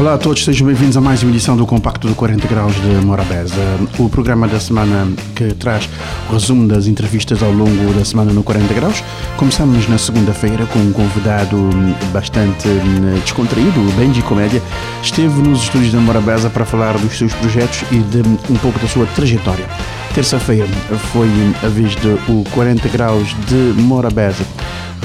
Olá a todos, sejam bem-vindos a mais uma edição do Compacto do 40 Graus de Morabeza, o programa da semana que traz o resumo das entrevistas ao longo da semana no 40 Graus. Começamos na segunda-feira com um convidado bastante hum, descontraído, o Benji Comédia. Esteve nos estúdios da Morabeza para falar dos seus projetos e de um pouco da sua trajetória. Terça-feira foi a vez de o 40 Graus de Morabeza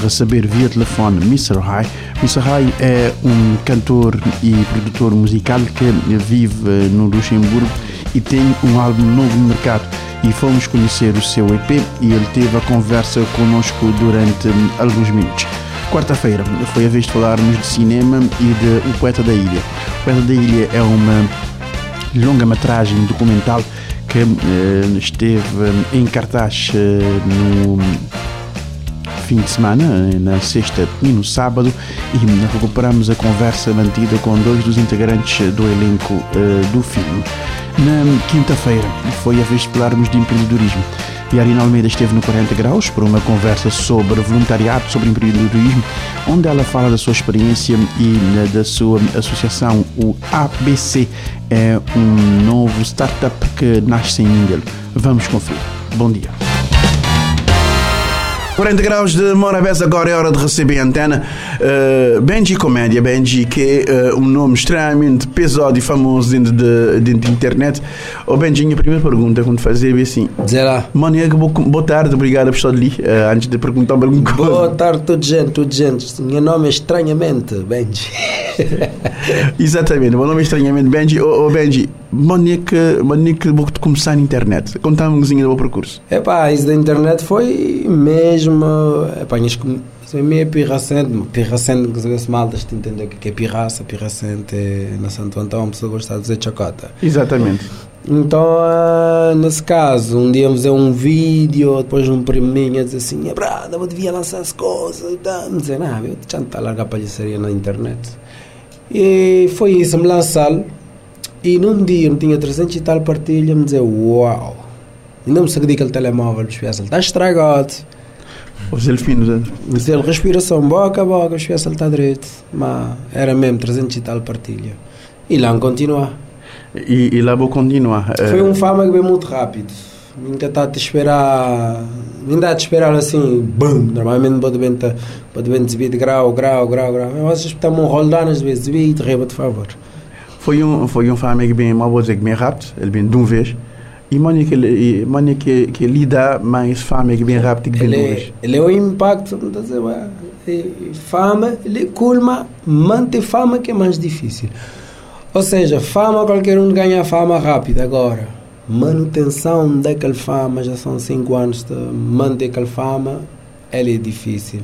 receber via telefone Mr. High. Mr. High é um cantor e produtor musical que vive no Luxemburgo e tem um álbum novo no mercado. E fomos conhecer o seu EP e ele teve a conversa conosco durante alguns minutos. Quarta-feira foi a vez de falarmos de cinema e de O Poeta da Ilha. O Poeta da Ilha é uma longa-metragem documental que eh, esteve em cartaz eh, no fim de semana, na sexta e no sábado, e recuperamos a conversa mantida com dois dos integrantes do elenco do filme. Na quinta-feira foi a vez de falarmos de empreendedorismo. E a Arina Almeida esteve no 40 Graus para uma conversa sobre voluntariado, sobre empreendedorismo, onde ela fala da sua experiência e uh, da sua associação, o ABC, é um novo startup que nasce em Mindelo. Vamos conferir. Bom dia. 40 graus de Morabeza, agora é hora de receber a antena. Uh, Benji Comédia, Benji, que é uh, um nome extremamente pesado e famoso dentro de, dentro de internet. Oh, Benji, a primeira pergunta quando fazer é assim: Dizer lá. Monique, boa tarde, obrigado estar ali. Uh, antes de perguntar alguma coisa. Boa tarde, tudo gente, tudo gente. Meu nome é estranhamente Benji. Exatamente, meu nome é estranhamente Benji. Oh, oh Benji, Monique, Monique, vou começar na internet. Conta-me um do meu percurso. É pá, isso da internet foi mesmo. Epá, isso é meio pirracente. Pirracente, que se mal de entender o que é pirraça. Pirracente é na Santo Antão, uma pessoa gosta de dizer chacota. Exatamente. Então, uh, nesse caso, um dia fazer um vídeo, depois um primo minha dizer assim: Brada, eu devia lançar as coisas e tal. Me dizer, não, eu já está a largar palhaçaria na internet. E foi isso, me lançar e num dia não tinha 300 e tal partilha, me dizer, uau, ainda me sagui aquele telemóvel, ele está estragado. Os elfinos. Mas ele, respiração boca a boca, ele está direito. Mas era mesmo 300 e tal partilha. E lá continuar. E, e lá vou continuar. Foi um fama que veio muito rápido. Nunca está a te esperar. Ainda a te esperar assim, bum. Normalmente pode bem pode bem subir de grau, grau, grau, grau. Mas vocês estão a rolar às vezes, e te reba de favor. Foi um, foi um filme que bem, uma dizer que bem rápido, ele vem de uma vez. E mano que, mano que, que lida mais fama que bem rápido que bem de uma vez. Ele é o impacto, não dizer, fama, ele culma, manter fama que é mais difícil. Ou seja, fama, qualquer um ganha fama rápido agora. Manutenção daquela fama, já são 5 anos de manter aquela fama, ele é difícil.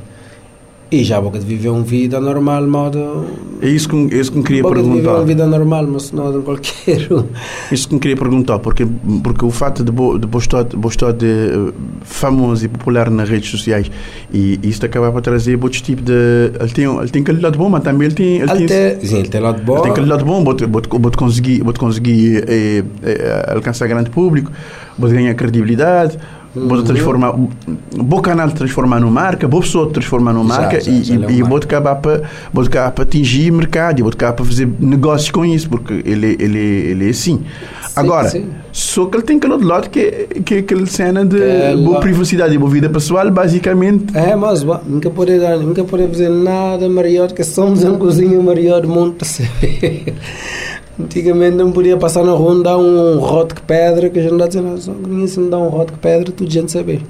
E já boca de viver uma vida normal, modo. É isso que, é isso que me queria boca perguntar. De viver uma vida normal, mas não de qualquer um. Isso que me queria perguntar, porque, porque o fato de estar de, uh, famoso e popular nas redes sociais e isso acaba para trazer outros tipo de. Ele tem, ele tem aquele lado bom, mas também ele tem. Ele, ele tem, sim, ele tem lado bom. Ele tem aquele lado bom, pode, pode, pode conseguir, pode conseguir eh, eh, alcançar grande público, pode ganhar credibilidade Vou transformar, bom canal transformar numa marca, boa pessoa transformar numa marca já, e, já, e, e vou acabar para vou acabar para atingir mercado e vou acabar para fazer negócios com isso porque ele ele ele é assim. Sim, Agora, sim. só que ele tem aquele outro lado que que aquela cena de que boa privacidade e boa vida pessoal, basicamente. É, mas nunca pode nunca pode fazer nada maior que somos um cozinho maior do mundo saber. Antigamente não podia passar na rua e dar um rote de pedra, que a gente não dá a só grinha se me dá um rote de pedra, tudo gente saber.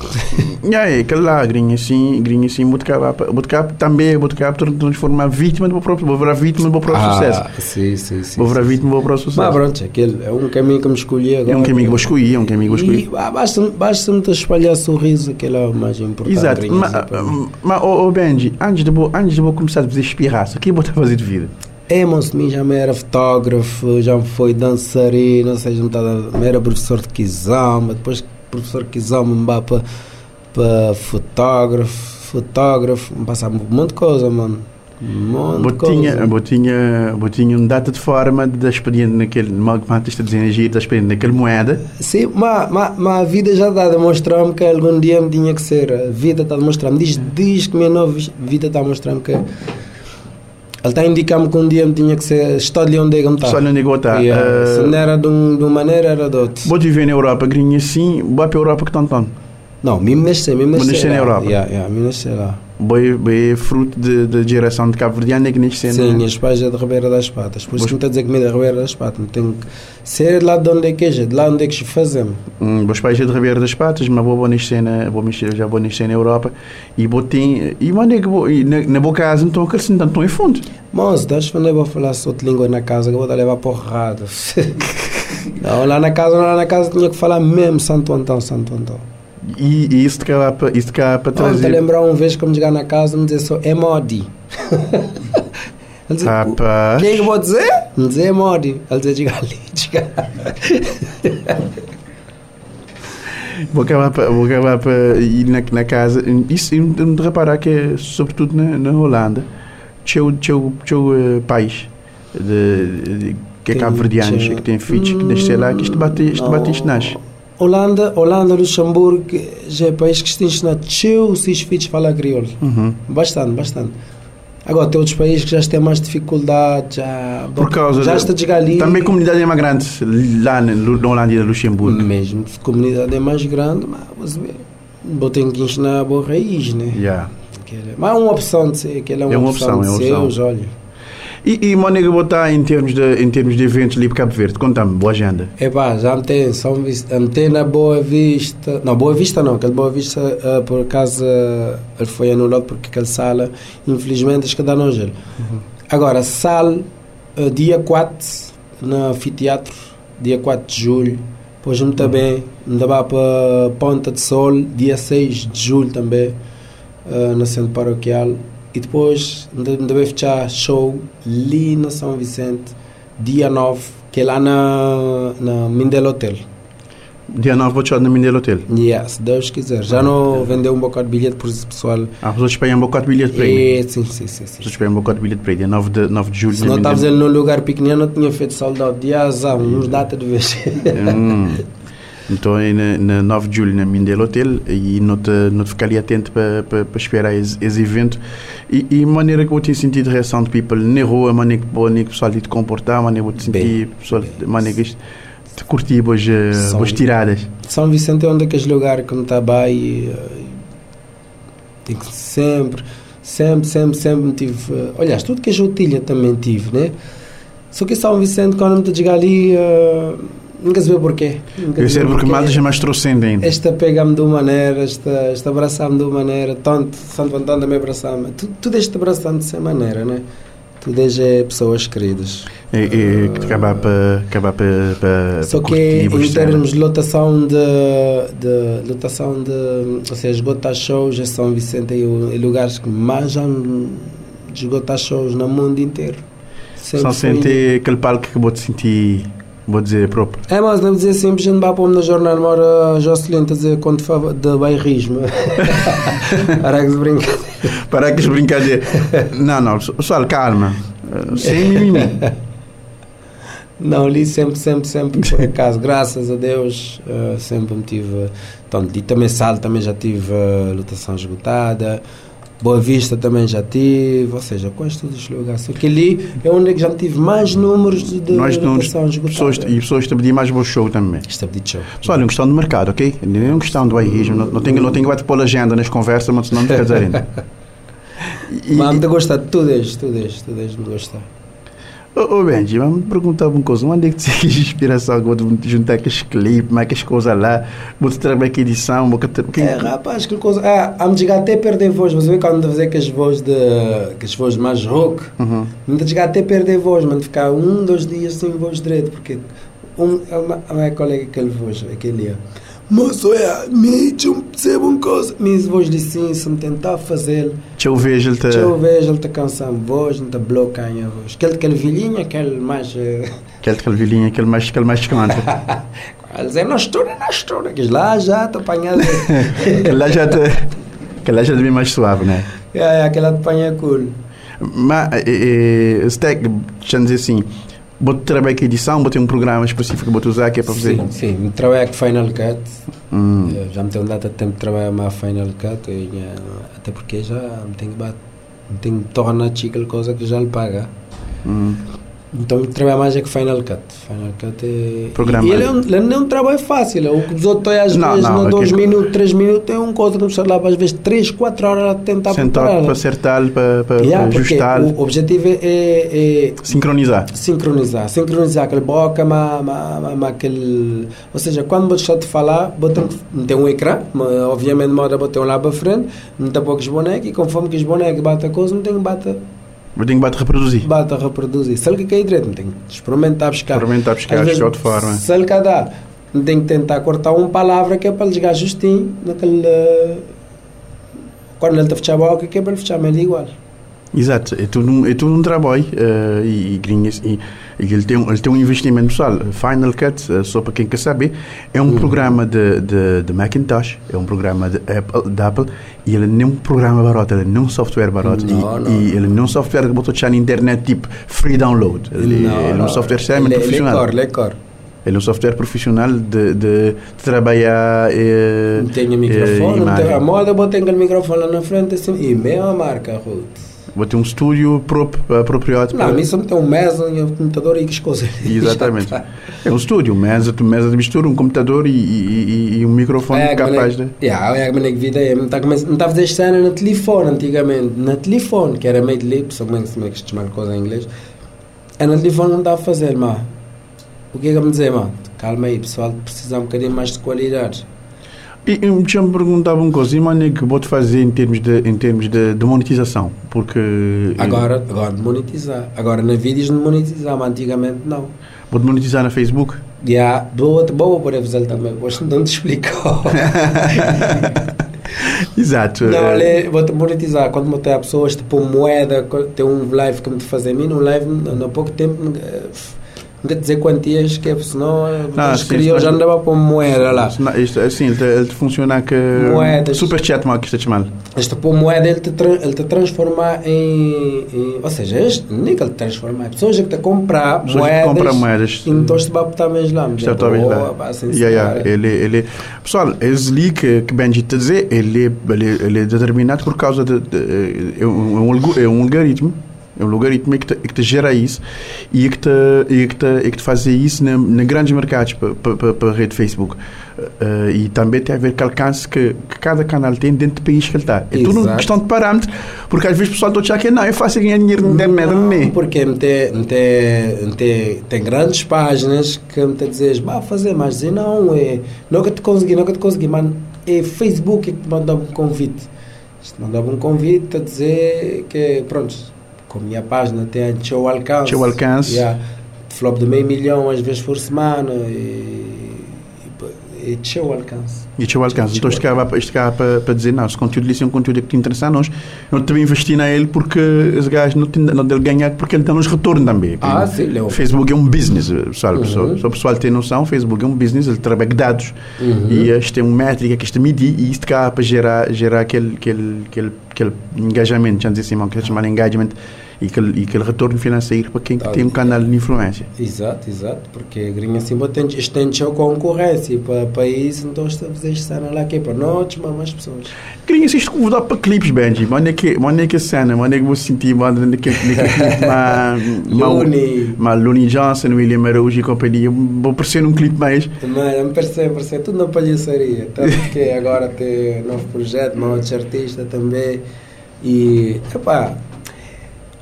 e aí, aquele lá, grinha assim, grinha assim, Bootcamp também, Bootcamp transformar vítima do próprio, vou virar vítima do próprio ah, sucesso. Sim, sim, sim. Vou virar vítima do próprio sucesso. Mas pronto, aquele é um caminho que me escolhi agora. É um caminho que eu escolhi, é um caminho que eu escolhi. E, ah, basta, basta me espalhar sorriso, aquele é o mais importante. Exato, mas, mas oh, oh, Benji, antes de, antes de eu começar a fazer espirraça, o que eu fazer de vida? É, moço, mim já me era fotógrafo, já me foi dançarino, ou seja, me era professor de Kizama, depois professor de Kizama me vai para, para fotógrafo, fotógrafo, me passava um monte de coisa, mano. Um botinha, botinha, botinha um data de forma da expediente naquele, está dizendo agir, da expediente naquele moeda. Sim, mas, mas, mas a vida já está a demonstrar-me que algum dia me tinha que ser. A vida está a demonstrar-me. Diz, diz que minha nova vida está a mostrar-me que. Ele está a indicar-me que um dia me tinha que ser. Estou ali onde é que me está. Estou ali onde é que estou. Yeah. Uh, Se não era de, um, de uma maneira, era de outra. Vou viver na Europa, grinha assim, vou para a Europa que tão. Não, me nascer, me nascer. na Europa. Yeah, yeah, me nascer lá. Boi fruto da geração de Cabo Verdeano é que nasceu Sim, minhas pais é de Ribeira das Patas. Por isso que me está a dizer que me é de Ribeira das Patas. Tem que ser lá de onde é que é, de lá onde é que se fazemos. Hum, meus pais é de Ribeira das Patas, mas vou, nascer na, vou nascer, já vou nascer na Europa. E vou ter, e mano, é que vou, na, na boa casa então que assim tanto em fundo. Mas, deixa eu vou falar só outra língua na casa que eu vou levar porrada. não, lá na casa, lá na casa tinha que falar mesmo Santo Antão, Santo Antão. E, e isso cá para isso cá para trazer. Não, lembrar uma vez como chegar na casa me dizer só é modi. Rapaz. O que é que vou dizer? Me dizer é modi. Ele dizer diga ali, diga. Vou acabar para vou acabar para ir na, na casa. Isso me de reparar que é sobretudo na, na Holanda. Teu teu teu uh, país de, de, que é cabo-verdianos que tem filhos que nascem lá que isto bate isto bate isto nasce. Holanda, Holanda, Luxemburgo, já é país que se ensina teu se filhos falar crioulo. Uhum. Bastante, bastante. Agora tem outros países que já têm mais dificuldade, já, Por causa já está de ali. Também a comunidade é mais grande lá na Holanda e Luxemburgo. Mesmo, se a comunidade é mais grande, mas você tem que ensinar a boa raiz, né? Yeah. Mas é uma opção de ser, que é uma, é uma opção, opção, de é uma opção. olha. E, e Mónica botar em termos de em termos de eventos para Cabo Verde, conta-me, boa agenda. É pá, já tem, só me tem na Boa Vista, não, Boa Vista não, aquele Boa Vista uh, por acaso uh, ele foi anulado porque aquela sala, infelizmente, acho que dá no gelo. Uhum. Agora, sala, uh, dia 4, no anfiteatro, dia 4 de julho, depois me também, uhum. me dá para Ponta de Sol, dia 6 de julho também, uh, no centro paroquial. E depois deve fechar show ali na São Vicente, dia 9, que é lá na, na Mindel Hotel. Dia 9 vou show na Mindel Hotel? Yes, Deus quiser. Já não vendeu um bocado de bilhete, por isso pessoal... Ah, vocês pegam um bocado de bilhete para ele? É, sim, sim, sim. Vocês pegam um bocado de bilhete para ele, dia 9 de, 9 de julho. Se não estavas num lugar pequenino, não tinha feito soldado. Dia azar, uns data de vez. hum. Então, na, na 9 de julho, na Mindel Hotel, e não te, não te ficar ali atento para, para, para esperar esse, esse evento. E, e maneira que eu tenho sentido a reação de people na rua, maneira que, o pessoal te comportar, maneira que eu sentir, pessoal, a maneira que te curtir boas, boas tiradas. São Vicente é um daqueles lugares que me está bem e, que sempre, sempre, sempre, sempre me tive. Aliás, tudo que é Joutilha também tive, né? Só que São Vicente, quando me chegar ali. Uh, Nunca se vê porquê. Nunca Deve ser porque Matas é mais ainda. Esta pega-me de uma maneira, esta, esta abraçar-me de uma maneira, tanto Santo Antônio também abraçar-me. Tu, tu deixas-te abraçando dessa maneira, né? Tu deixas é pessoas queridas. E, e uh, acabar para. Acabar para, para só que em termos de lotação de, de. lotação de. Ou seja, esgotar shows, é São Vicente é lugares que mais já esgotar shows no mundo inteiro. Sempre Só sentir aquele palco que acabou de sentir Vou dizer próprio. É, mas devo dizer sempre, a gente vai pôr na jornal, mora Jocelyn, a dizer quando fala de bairrismo. Para que se brincadeira. Para que se brincadeira. Não, não, pessoal, calma. Sem mimimi. Não, ali sempre, sempre, sempre, por acaso, graças a Deus, uh, sempre me tive. Tanto, e também sal, também já tive uh, lotação esgotada. Boa Vista também já tive, ou seja, quase todos os lugares. Só que ali é onde já tive mais números de, de mais números, pessoas, E pessoas pediam mais bom show também. Está pedido show. Só olha, uma questão de mercado, ok? Não é uma questão do bairrismo. Não, não tenho, não tenho que pôr a agenda nas conversas, mas senão não fica ainda. Mas me gostar de tudo isso, tudo isso, tudo isso me gostar. Ô, oh, Benji, vamos perguntar uma coisa. Onde é que você quis inspiração? Vou juntar aqueles clipes, mais aquelas coisas lá. Vou trabalhar aqui edição. Vou... Que... É, rapaz, que coisa. Ah, a me chegar até perder voz. Você vê quando fazer aquelas vozes de. aquelas vozes mais rock. Uhum. Me chegar até perder voz, mas ficar um, dois dias sem voz direito. Porque. Um, a minha colega, aquele voz, aquele. Mas olha, me percebo uma coisa. Minha voz de sim, se me tentar fazer. Eu vejo ele tá. Eu vejo ele tá cansando voz, não tá bloqueando a voz. Aquele, aquele velhinho, aquele mais. Eh, aquele, aquele velhinho, aquele mais, aquele mais canta. Ele dizer, não estou, não estou. Aquele lá já está apanhado. aquele lá já está. Aquele lá já está bem mais suave, né? É, aquele lá te apanha cool. Mas, é, é, stack, deixa eu dizer assim, Boto trabalho com edição, botei um programa específico que usar que é para fazer. Sim, sim. Trabalho com Final Cut. Hum. Eu Já me tenho data de tempo de trabalhar mais Final Cut. eu já- até porque já me tenho me tenho torna aquela coisa que já lhe paga. Hum. Então trabalho mais é que Final Cut. Final Cut é. Programa. E ele, é um, ele não é um trabalho fácil. é O que os outros às Não, vezes, não, não, 2 aquele- minutos, 3 minutos, é um coisa que não lá às vezes 3, 4 horas a tentar Sentar preparar. para acertar, para, para, Yeah, para ajustar, o objetivo é- é- é sincronizar. sincronizar, sincronizar aquele boca, ma, ma, ma, ma, aquele, ou seja, quando você está a falar, botam, tem um ecrã, obviamente moda botar um lá para frente, não tem poucos bonecos e conforme que os bonecos batem a coisa, não tem que bater, Eu tenho que bater reproduzir. bate a reproduzir. Se ele que cair direito, não tem que experimentar buscar. Experimentar buscar, de outra forma. Se ele tem que tentar cortar uma palavra que é para ele chegar justinho naquele. eh, Quando ele está a boca, que é para ele fechar meio igual. Exato, é tudo um, é tudo um trabalho eh, e, e, e, ele, tem, um- ele tem um investimento pessoal. Final Cut, eh, só para quem quer saber, é um Uhum. programa de, de, de Macintosh, é um programa de Apple, de Apple e ele não é um programa barato, ele não é um software barato. Não, e, não. e ele não é um software que botou na internet tipo free download. Ele, ele é um software extremamente profissional. Ele é cor, ele é cor. Ele é um software profissional de, de, de trabalhar. eh, Tem o eh, microfone, não tem, a moda botei aquele microfone lá na frente assim, e mesma marca, Ruth. Vou ter um estúdio prop, apropriado Não, a só me tem um mesa e um computador e que coisas. Exatamente. Tá. É um estúdio, mesa, mesa de mistura, um computador e, e, e- um microfone É, capaz de. mané- Yeah, é, mané, que vida é. Não está a fazer cena no telefone antigamente. No telefone, que era meio de lip, só como é que como é que se chama a coisa em inglês. É no telefone não está a fazer, mas o que é que eu me dizer, mano? Calma aí, pessoal, precisa um bocadinho mais de qualidade. E já me perguntava uma coisa, e é que vou-te fazer em termos, de, em termos de, de monetização? Porque. Agora, agora de monetizar. Agora na vídeos de monetizar, mas antigamente não. Vou-te monetizar na Facebook? Yeah, boa, boa para fazer também, hoje não te explicou. Exato. Não, eh, ali, vou-te monetizar. Quando a pessoas, tipo moeda, tem um live que me te fazer a mim, um live, há pouco tempo, eh, quer dizer quantias, que é, senão eh, Ah, os crioulos senão- já andava para moeda lá. Não, isto, assim, ele, te- ele te funciona que. Moedas. Super chat, mal que está chamar. Este pôr moeda, ele te, ele te transforma em, em- Ou seja, este, nem que ele te transforma, é pessoas que te comprar moedas. compram moedas. Então, este vai botar mesmo lá. Está talvez lá. Yeah, yeah, ele, ele, pessoal, esse ali que, que Benji a dizer, ele, é- ele, ele é determinado por causa de, de- é, um, é um é um algoritmo, é um algoritmo que te, que te gera isso e que te, e que te, e que te faz isso na, na grandes mercados para pa, pa, a rede Facebook. Eh, e também tem a ver com o alcance que, que cada canal tem dentro do país que ele está. É tudo uma questão de parâmetros, porque às vezes o pessoal está a que não, é fácil ganhar dinheiro não tem merda, não é? Porque me tem, me tem, grandes páginas que me tem dizer, vá fazer, mas dizer, não, é, que te consegui, que te consegui, mano, é Facebook que te mandava um convite. Isto mandava um convite a dizer que, pronto, com a minha página tem seu alcance. Seu alcance. Yeah, flop de meio milhão às vezes por semana e, e, e seu alcance. E tinha o alcance. Então, isto cá, isto cá para, para dizer, não, se o conteúdo ali é um conteúdo que te interessa a nós, não também investir nele porque os gajos não, tem, não dele ganhar porque ele dá-nos retorno também. Ah, sim, Leo. O Facebook é um business, pessoal. Uhum. Só, só o pessoal tem noção, o Facebook é um business, ele trabalha dados Uhum. e isto tem uma métrica que isto medir e isto cá para gerar, gerar aquele, aquele, aquele, aquele engajamento, já dizer assim, que se chama engagement e aquele, e aquele retorno financeiro para quem que Tá. tem um canal de influência. Exato, exato, porque a gringa assim tem, estende a concorrência para para isso, então está a fazer cena lá que é para nós, mas mais pessoas. Queria se isto convidar para clipes, Benji. Mano, é que, é que a cena, mano, é que vou sentir, mano, naquele naquele clipe, ma, Looney. ma, Looney Johnson, William Araújo e companhia. Vou aparecer num clipe mais. Mano, me parece, parece tudo na palhaçaria. Tanto que agora tem novo projeto, novos artista também. E, epá,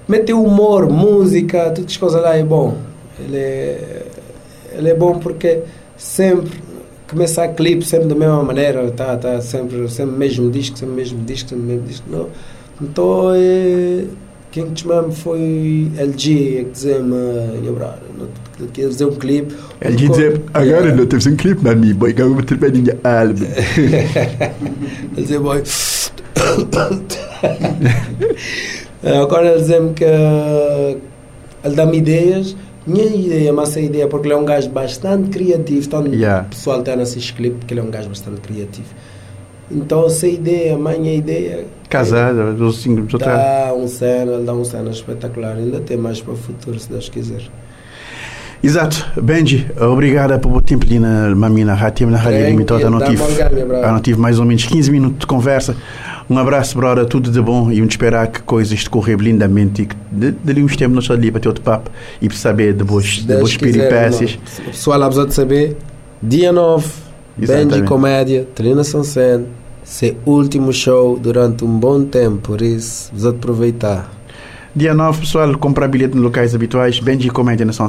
meter humor, música, todas as coisas lá é bom. Ele é, ele é bom porque sempre começar clipe sempre da mesma maneira, tá, tá sempre, sempre mesmo disco, sempre mesmo disco, sempre mesmo disco. Não. Então, é, quem te mesmo foi LG, é que dizia-me, "Nha, brother, não- que fazer um clipe. Ele dizer, agora não temos um clipe, mami, boy, que eu vou ter minha álbum. Ele dizia, boy. Agora ele dizia-me que ele dá-me ideias. Minha ideia, mas essa ideia, porque ele é um gajo bastante criativo. Então, Yeah. o pessoal está nesse clipe, porque ele é um gajo bastante criativo. Então, essa ideia, a minha ideia. Casada, dos cinco Dá um cena, dá um cena espetacular. Ainda tem mais para o futuro, se Deus quiser. Exato. Benji, obrigada por o tempo ali na Mamina Rádio, na Rádio Limitada. Eu não tive, não tive mais ou menos 15 minutos de conversa. Um abraço, brother, tudo de bom. E vamos esperar que coisas decorrer lindamente e que dali uns tempos nós estamos ali para ter outro papo e para saber de boas, de boas peripécias. O pessoal lá de saber, dia 9, Benji Comédia, Trina Sansen, seu último show durante um bom tempo, por isso, vamos aproveitar. Dia 9, pessoal, comprar bilhete nos locais habituais, Benji Comédia na São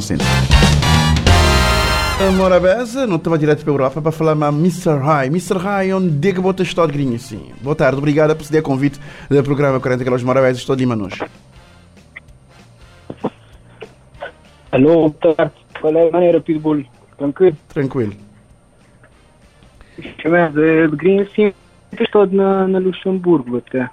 Centro. Morabeza, não estava direto para a Europa para falar mais Mr. High. Mr. High, onde é que bota estou de grinho assim? Boa tarde, obrigado por ceder convite do programa 40 graus de Morabeza. Estou de Lima nos. Alô, boa tarde. Qual é maneira, Pitbull? Tranquilo? Tranquilo. Chamado de grinho assim, estou na, na Luxemburgo até.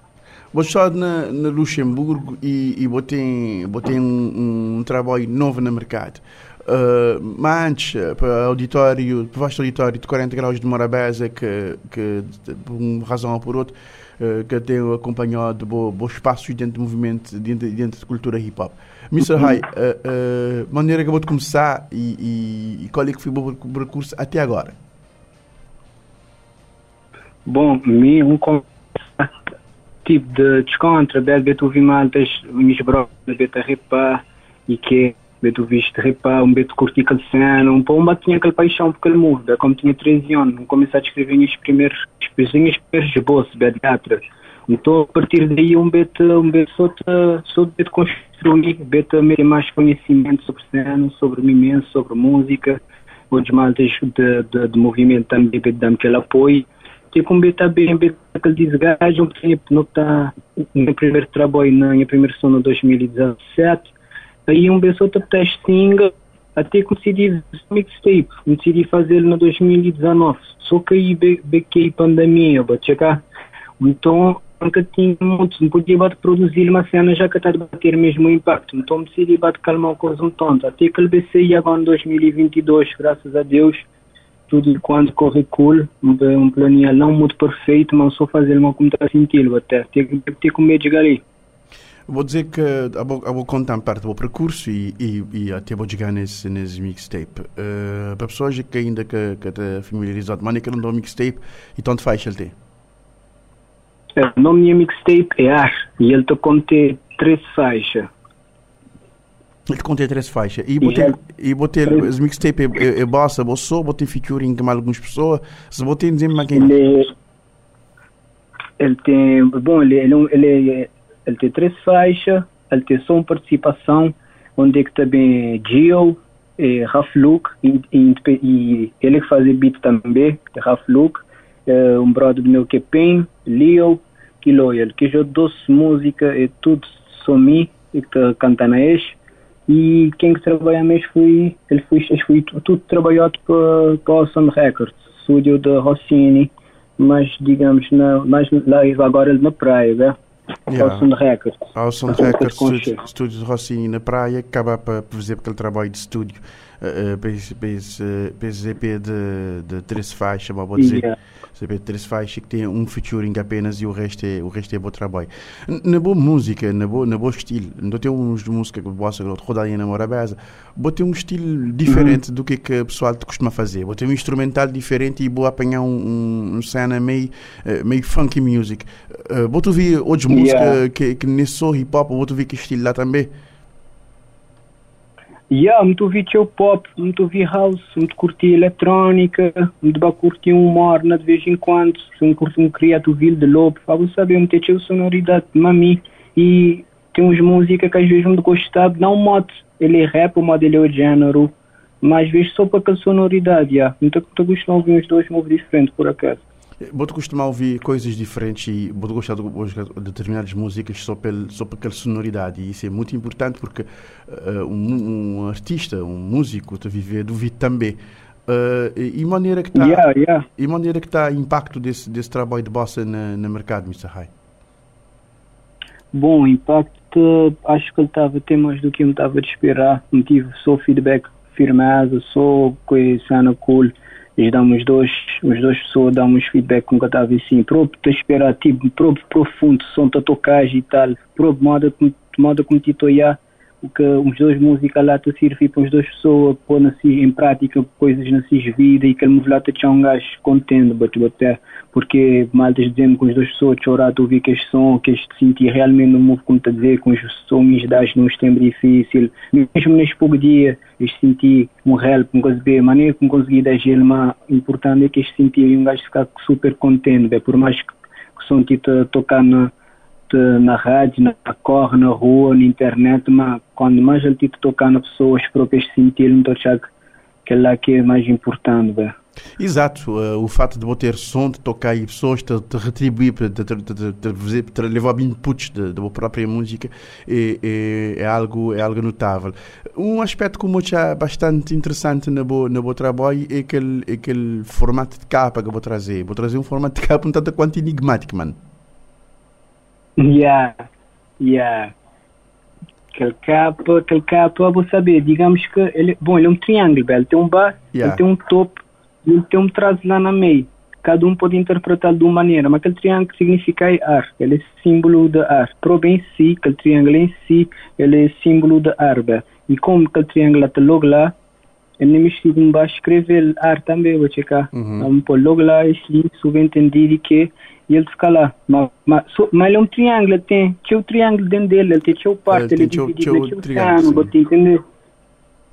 Vou estar na, na Luxemburgo e, e botei, botei um, um trabalho novo no mercado. Uh, antes, para auditório, o vasto auditório de 40 graus de Morabeza, que, que por uma razão ou por outra, uh, que tenho acompanhado bons espaços dentro do movimento, dentro, dentro da cultura hip hop. Mr. High, uh, uh, maneira que vou começar e, e, e, qual é que foi o percurso até agora? Bom, mim, um tipo de desconto, bem, tu vi maltas, minhas brocas, beta ripa e que Beto viste repa, um beto curti aquele um pouco tinha aquela paixão por aquele move, como tinha 13 anos, comecei a escrever os primeiros, os primeiros esboços, beto teatro. Então, a partir daí, um beto, um beto só de beto construir, beto meter mais conhecimento sobre cena, sobre mim sobre música, outros maltas de, de, de movimento também, beto dá-me aquele apoio. Tipo, um beto bem, beto aquele desgaste, um tempo, não está, no primeiro trabalho, na minha primeira som no 2017, Aí um pessoa teste single até decidi mixtape, decidi fazer no 2019. Só que aí bequei pandemia, bate cá. Então nunca tinha muito, não podia bater produzir uma cena já que está a bater mesmo impacto. Então decidi bater calmar o coisa um tanto. Até que ele BC agora em 2022, graças a Deus, tudo quando corre cool, um planinho não muito perfeito, mas só fazer uma como está sentindo até. Tem que ter com medo de ali. Vou dizer que vou, vou contar parte do percurso e, e, e até vou chegar nesse, nesse mixtape. Uh, para pessoas que ainda que, que está familiarizado, mas que não dá mixtape, e tanto faz ele tem? O nome do mixtape é Ar e ele está contém três faixas. Ele contém três faixas. E botei, e botei os mixtape é, é, é bossa, você botei featuring com algumas pessoas. Se botei dizer mais quem? Ele, ele tem, bom, ele, ele, ele ele tem três faixas, ele tem uma participação, onde é que também Gio, e Raf Luke, e, e, e, ele que faz beat também, Raf Luke, é, um brother meu que é Pain, Leo, que Loyal, que já doce música e tudo somi, e que tá cantando este. E quem que trabalha mesmo foi, ele foi, ele foi tudo trabalhado para Awesome Records, estúdio de Rossini, mas digamos, na, mais lá agora na praia, né? Yeah. Ao Sound Records. Ao Sound Records, estúdios Rossini na praia, acaba para fazer aquele trabalho de estúdio esse, para esse EP de, de três faixas, vou dizer. Yeah. De três faixas que tem um featuring apenas e o resto é, o resto é bom trabalho. Na boa música, na boa, na boa estilo, não tem uns de música que bossa, rodaria na Morabeza, vou ter um estilo diferente uhum. do que, que o pessoal costuma fazer. Vou ter um instrumental diferente e vou apanhar um, um, cena meio, meio funky music. Uh, vou ouvir outras músicas que, que nem só hip hop, vou ouvir que estilo lá também. Yeah, muito ouvi chill pop, muito ouvi house, muito curti eletrónica, muito ba curti um morna de vez em quando, um curto um criado vil de lobo, para saber muito chill sonoridade mami e tem uns músicas que às vezes muito gostado, não modo, ele é rap, o modo ele é o gênero, mas vezes só para aquela sonoridade, yeah. Muito, muito gosto de ouvir uns dois movimentos diferentes por acaso. Vou-te costumar ouvir coisas diferentes e vou gostar de, de determinadas músicas só, pel, só por aquela sonoridade. E isso é muito importante porque uh, um, um, artista, um músico, te viver do vídeo também. Uh, e maneira que está yeah, yeah. e maneira que está impacto desse, desse trabalho de bossa no, no mercado, Mr. High? Bom, impacto acho que ele estava até mais do que eu estava a esperar. Não tive só feedback firmeza, só coisa cool eles dão os dois, os dois pessoas uns feedback com que estava assim, próprio te esperar, tipo, próprio profundo, som da tocagem e tal, próprio modo, modo como te toiar, o que os dois músicas lá te servem para os dois pessoas pôr em prática coisas nas suas vidas e que ele lá te tinha um gajo contente, até porque maltas dizendo com os dois pessoas chorar, tu ouvir que este som, que este sentir realmente no move como te dizer, com os sons das num tempo difícil, mesmo neste pouco dia, este sentir um help, um coisa bem, maneira como consegui dar gelo, mas importante é que este sentir um gajo ficar super contente, por mais que, que som te tocar na na rádio, na corre, na rua, na internet, mas quando mais ele te tocar na pessoas próprias sentir, então acho que é lá que é mais importante, velho. Exato, uh, o fato de ter som, de tocar e pessoas, de, de retribuir, de, de, de, de levar inputs da própria música é, é, é, algo, é algo notável. Um aspecto que eu acho bastante interessante no meu, no meu trabalho é aquele, aquele formato de capa que eu vou trazer. Vou trazer um formato de capa um tanto quanto enigmático, mano. Yeah, yeah. Aquele capa, aquele capa, vou saber, digamos que ele, bom, ele é um triângulo, ele tem um base, yeah. ele tem um topo, ele tem um traço lá na meio. Cada um pode interpretar de uma maneira, mas aquele triângulo significa ar, ele é símbolo de ar. Probe em si, aquele triângulo em si, ele é símbolo de ar. E como aquele triângulo está logo lá, ele me estive escrever ar também, vou checar. Uhum. Um pôr logo lá, esse subentendido que e ele fica lá. Mas, mas, mas ele é um triângulo, ele tem tinha o triângulo dentro dele, ele tem o parte, ele é dividido, ele tinha o triângulo, você entendeu?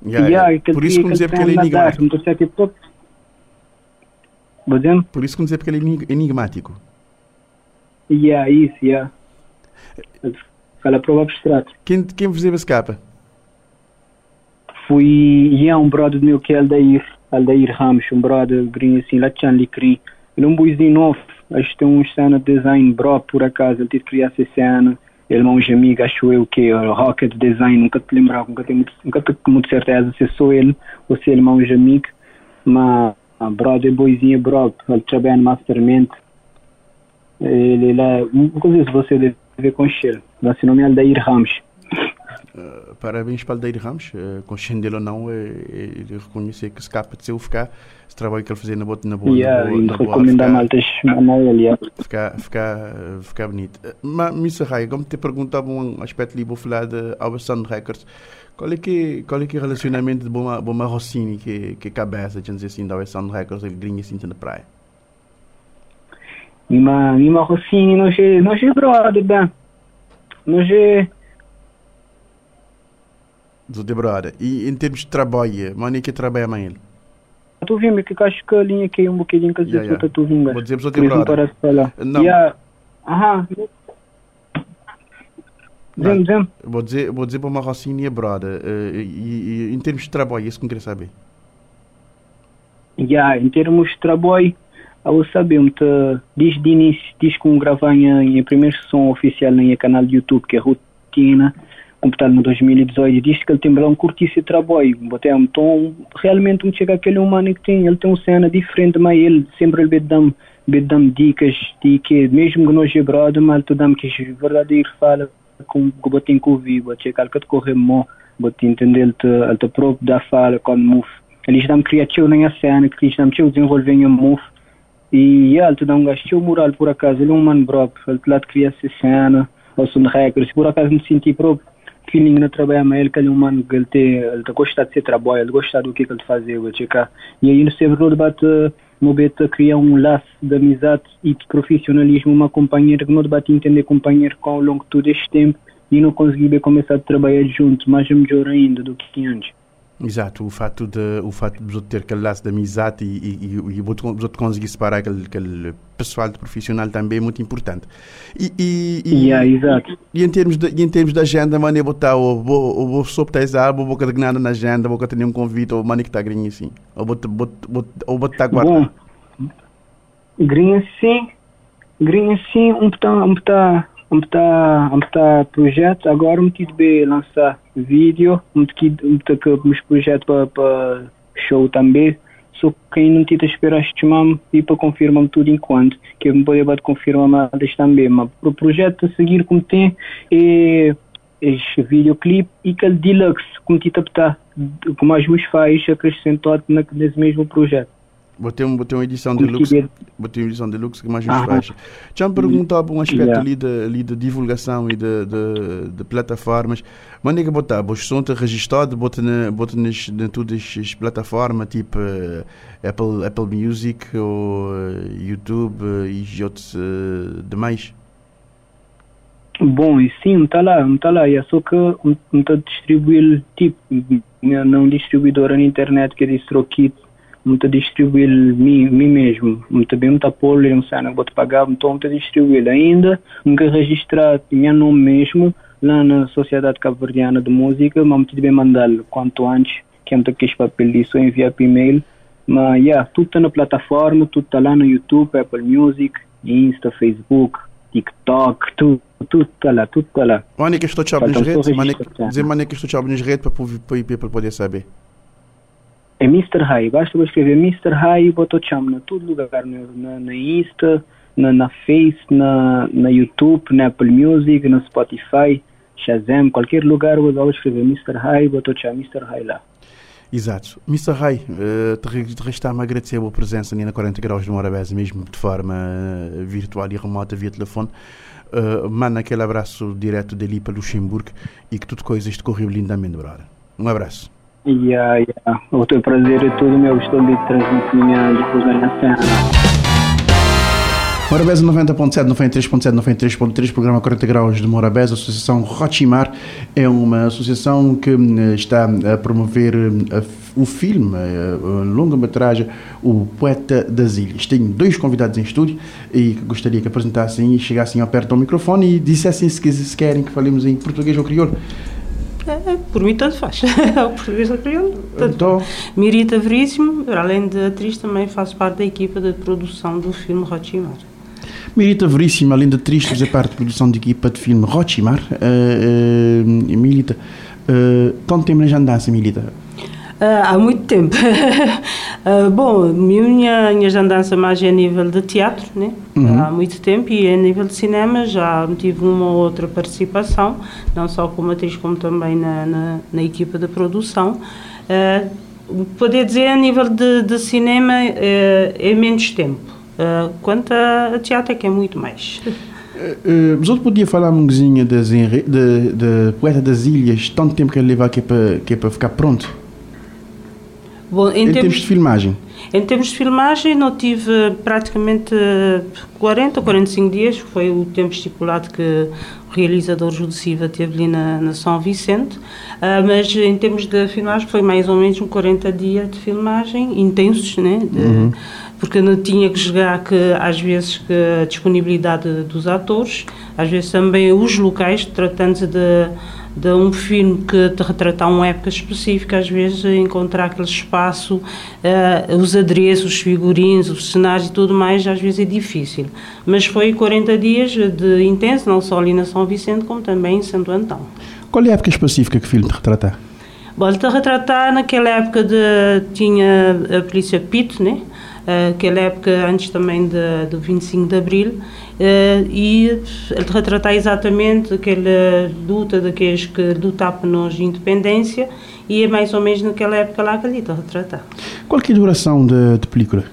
Yeah, yeah. Por isso que dizer porque ele é enigmático. Por isso que dizer porque ele é enigmático. Yeah, isso, yeah. Fala prova abstrato. Quem, quem vos essa capa? Fui, yeah, um brother meu que é Aldair, Aldair Ramos, um brother gringo assim, lá tinha Licrim. Ele é um buizinho novo, acho que um cena de design bro, por acaso, ele que criar essa cena. É um amigo, acho eu, que é Rocket Design, nunca te lembrar, nunca tenho, nunca tenho muito certeza se sou ele ou se é um amigo, mas brother é boizinho bro, ele trabalha no Mastermind. Ele, é, inclusive você deve ver com ele, seu nome é Aldair Ramos. Uh, parabéns para Aldeir Ramos, uh, consciente dele ou não, é, é, reconhecer que escapa de seu ficar, esse trabalho que ele fazia na boa, na boa, yeah, na boa, na boa recomendar maltas ficar, ficar, ficar bonito. Mas, Missa Rai, como te perguntava um aspecto ali, vou falar de Alberson Records, qual é que qual é que é o relacionamento de Boma, Boma Rossini, que, que cabeça, de dizer assim, da Alberson Records, ele grinha assim na praia? Mima, Mima Rossini, não é, não é brother, não é do de brother. E em termos de trabalho, mano, que trabalha ele? Tu vimos que acho que a linha que é um bocadinho que tu vimos. Vou dizer para de brother. Não. Yeah. Aham. Zem, zem. Vou dizer, vou dizer para uma Rocinha brother. Uh, e, e, em termos de trabalho, isso que eu queria saber. Yeah, em termos de trabalho, eu sabemos, desde o início, desde que gravar em, em primeiro som oficial no canal do YouTube, que é Rotina, completado no 2018 disse que ele tem um curtíssimo trabalho botei então realmente me chega aquele humano que tem ele tem uma cena diferente mas ele sempre ele dá dá dicas de que mesmo que nós é brother mas tu dá que verdadeiro fala com que botei com o vivo chega que te corre mal botei entender ele te, próprio da fala quando move eles dão criativo na cena eles dão desenvolver em move e ele te dá um gasto moral por acaso ele é um mano próprio ele te lá te cria essa cena ou são regras por acaso me senti próprio feeling na trabalhar mais ele que é um mano que ele tem, ele gosta de ser trabalho, ele gosta do que, que ele faz, e aí no sempre debate no beta criar um laço de amizade e de profissionalismo, uma companheira que não debate entender companheiro com ao longo de todo este tempo e não conseguir começar a trabalhar juntos, mas é melhor ainda do que antes. Exato, o fato de o fato de ter aquele laço de amizade e, e, e, e você conseguir separar aquele, aquele pessoal de profissional também é muito importante. E, e, e, yeah, exato. e em termos de, em termos de agenda, mano, eu botar o o o sopa essa ou boca de nada na agenda, boca ter um convite ou mano que está grinho assim, ou botar ou botar guarda. Bom, grinho sim, grinho sim, um tá um tá um tá projeto agora um tipo de lançar vídeo, um que um que os projetos para show também só quem não tinha esperar chamar e para confirmar tudo enquanto que eu me pode confirmar mais também mas o projeto a seguir como tem é este videoclipe e aquele deluxe como tinha tá com mais duas faixas acrescentado nesse mesmo projeto Botei, um, botei uma edição de luxo, botei uma edição de luxo que mais nos faz. Já me perguntava um aspecto yeah. ali, de, ali de divulgação e de, de, de plataformas. Mas é que botar? Os sons registrados, bota, na, bota nas, na todas as plataformas, tipo uh, Apple, Apple Music ou uh, YouTube uh, e outros demais? Bom, e sim, está lá, está lá. É só que não está distribuir tipo, não distribuidora na internet que é DistroKit muito distribuir mim, mim mesmo, muito bem, muito pôr um cena, vou te pagar, muito muito distribuir ainda, nunca registrar minha nome mesmo lá na Sociedade Cabo-Verdiana de Música, mas muito bem mandar quanto antes, que é muito aqueles papel disso, enviar por e-mail, mas yeah, tudo está na plataforma, tudo está lá no YouTube, Apple Music, Insta, Facebook, TikTok, tudo tudo está lá, tudo está lá. Onde que estou te redes? Dizer, onde é que estou te nas redes para poder saber? É Mr. High. Basta escrever Mr. High e botar chama na todo lugar, na, na Insta, na, na Face, na, na YouTube, na Apple Music, na Spotify, Shazam, qualquer lugar vou escrever Mr. High e botar chama Mr. High lá. Exato. Mr. Rai, uh, te resta-me agradecer a boa presença na 40 Graus de Morabeza, mesmo de forma uh, virtual e remota via telefone. Uh, manda aquele abraço direto dali para Luxemburgo e que tudo coisas te correu lindamente, brother. Um abraço. Yeah, yeah. O teu prazer é todo meu. Estou de transmitir minha difusão na cena. Morabeza 90.7, 93.7, 93.3, programa 40 Graus de Morabeza, Associação Rochimar é uma associação que eh, está a promover eh, o filme, eh, longa-metragem O Poeta das Ilhas. Tenho dois convidados em estúdio e gostaria que apresentassem e chegassem ao perto do microfone e dissessem se querem que falemos em português ou crioulo. É, por mim, tanto faz. o português ou crioulo. Então... Mirita Veríssimo, além de atriz, também faz parte da equipa de produção do filme Rotimar. Mirita Veríssimo, além de atriz, fazer parte da produção da equipa de filme Rotimar. Uh, uh, Milita, uh, quanto tempo já andasse, Milita? Uh, há muito tempo. uh, bom, minha, minha andança mais é a nível de teatro, né? Uhum. há muito tempo, e a nível de cinema já tive uma ou outra participação, não só como atriz, como também na, na, na equipa de produção. Uh, poder dizer, a nível de, de cinema, é, é menos tempo. Uh, quanto a, a teatro, é que é muito mais. Uh, uh, podia falar um bocadinho de, de Poeta das Ilhas, tanto tempo que ele leva aqui para, que é para ficar pronto? Bom, em, em termos, termos, de filmagem? Em termos de filmagem, não tive praticamente 40 ou 45 dias, foi o tempo estipulado que o realizador Júlio Silva teve ali na, na São Vicente, uh, mas em termos de filmagem foi mais ou menos um 40 dias de filmagem, intensos, né? De, uhum. Porque não tinha que jogar que às vezes que a disponibilidade dos atores, às vezes também os locais, tratando-se de de um filme que te retratar uma época específica, às vezes encontrar aquele espaço, uh, os adereços, os figurinos, os cenários e tudo mais, às vezes é difícil. Mas foi 40 dias de intenso, não só ali na São Vicente, como também em Santo Antão. Qual é a época específica que o filme te retrata? Bom, te retratar naquela época de tinha a polícia Pito, né? Uh, aquela época antes também de, do 25 de Abril, Uh, e retratar exatamente aquela luta daqueles que lutavam de independência e é mais ou menos naquela época lá que ele está retratar. Qual é a duração da película?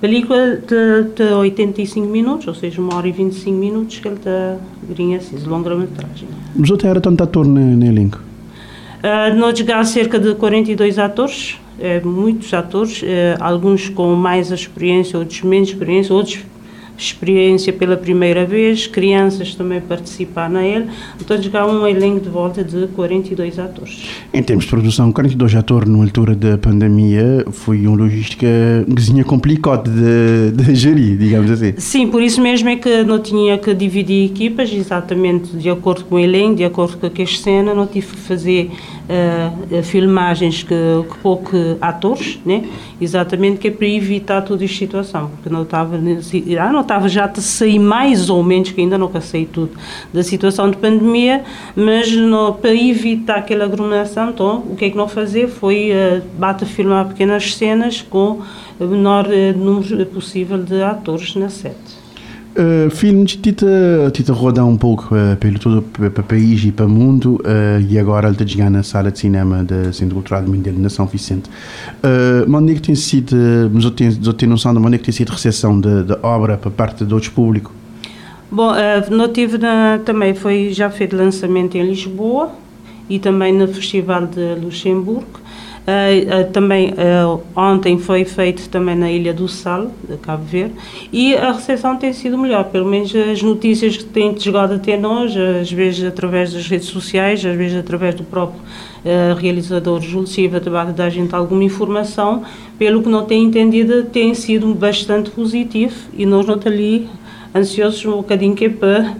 Película de, de 85 minutos, ou seja, uma hora e 25 minutos que ele está grinha assim, longa-metragem. Mas outro era tanto ator no, no elenco? Uh, nós chegamos cerca de 42 atores, muitos atores, é, alguns com mais experiência, outros menos experiência, outros experiência pela primeira vez, crianças também participar na ele, então há um elenco de volta de 42 atores. Em termos de produção, 42 atores na altura da pandemia foi uma logística cozinha complicada de, de gerir, digamos assim. Sim, por isso mesmo é que não tinha que dividir equipas exatamente de acordo com o elenco, de acordo com a cena, não tive que fazer uh, filmagens que, que pouco atores, né? exatamente que é para evitar toda esta situação, porque não estava, ah, não estava já a sair mais ou menos, que ainda não passei tudo, da situação de pandemia, mas não, para evitar aquela aglomeração, então, o que é que não fazer foi uh, bate filmar pequenas cenas com o menor uh, número possível de atores na sete. Uh, filmes tita, tita rodar um pouco uh, pelo todo para país e para o mundo uh, e agora ele está na sala de cinema do Centro Cultural de Mindelo na São Vicente. Uh, é que tem sido, mas eu tenho, eu tenho noção de onde é que tem sido a recepção da obra para parte de outros públicos? Bom, uh, no tive na, também foi já feito lançamento em Lisboa e também no Festival de Luxemburgo. Uh, uh, também uh, ontem foi feito também na Ilha do Sal, de Cabo Verde, e a recepção tem sido melhor, pelo menos as notícias que têm chegado até nós, às vezes através das redes sociais, às vezes através do próprio realizador Júlio Silva, de dar a gente alguma informação, pelo que não tem entendido, tem sido bastante positivo e nós não ali ansiosos um bocadinho que é para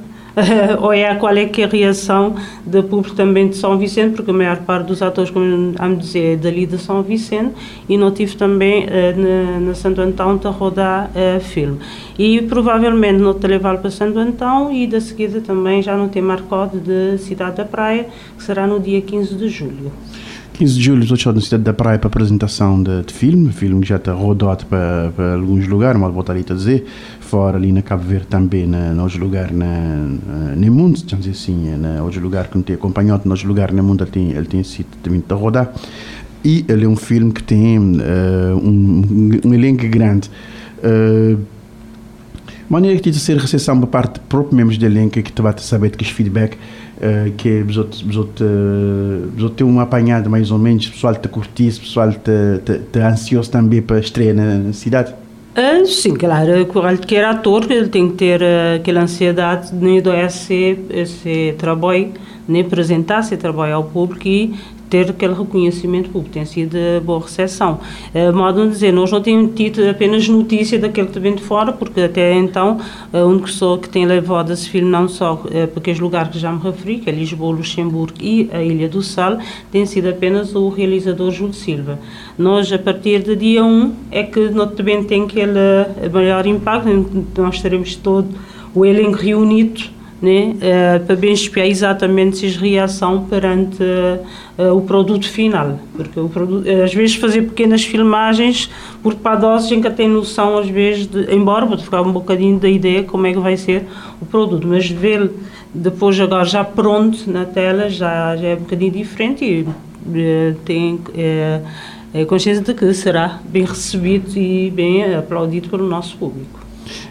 ou é qual é que é a reação do público também de São Vicente, porque a maior parte dos atores, como a me dizer, é dali de São Vicente, e não tive também uh, na, na, Santo Antão a rodar uh, filme. E provavelmente não te levar para Santo Antão e da seguida também já não tem marcado de Cidade da Praia, que será no dia 15 de julho. 15 de julho estou na Cidade da Praia para apresentação de, de filme, filme que já está rodado para, alguns lugares, mal voltaria a dizer, fora ali na Cabo Verde também, na, nos lugares na, no mundo, vamos dizer assim, na outros lugares que não tem acompanhado, nos lugares no mundo ele tem, ele tem sido também a rodar. E ele é um filme que tem uh, um, um, elenco grande. Uh, maneira que tem de ser recepção por parte próprio membros do elenco que te vai saber que os feedback uh, que é uh, ter um apanhado mais ou menos pessoal te curtir pessoal te, te, te ansioso também para estrear na, na cidade? Uh, sim, claro, qualquer ator ele tem que ter uh, aquela ansiedade de do esse, esse trabalho, nem apresentar esse trabalho ao público e ter aquele reconhecimento público, tem sido boa recepção. Uh, modo de dizer, nós não temos tido apenas notícia daquele que vem de fora, porque até então a única pessoa que tem levado esse filme, não só uh, para aqueles lugares que já me referi, que é Lisboa, Luxemburgo e a Ilha do Sal, tem sido apenas o realizador Júlio Silva. Nós, a partir do dia 1, é que nós também tem aquele maior impacto, nós estaremos todo o elenco reunido né, uh, para bem espiar exatamente se a reação perante uh, o produto final. Porque o produto, às vezes fazer pequenas filmagens, porque para a dose gente tem noção, às vezes, de, embora pode ficar um bocadinho da ideia como é que vai ser o produto, mas ver depois agora já pronto na tela já, já é um bocadinho diferente e uh, tem é, consciência de que será bem recebido e bem aplaudido pelo nosso público.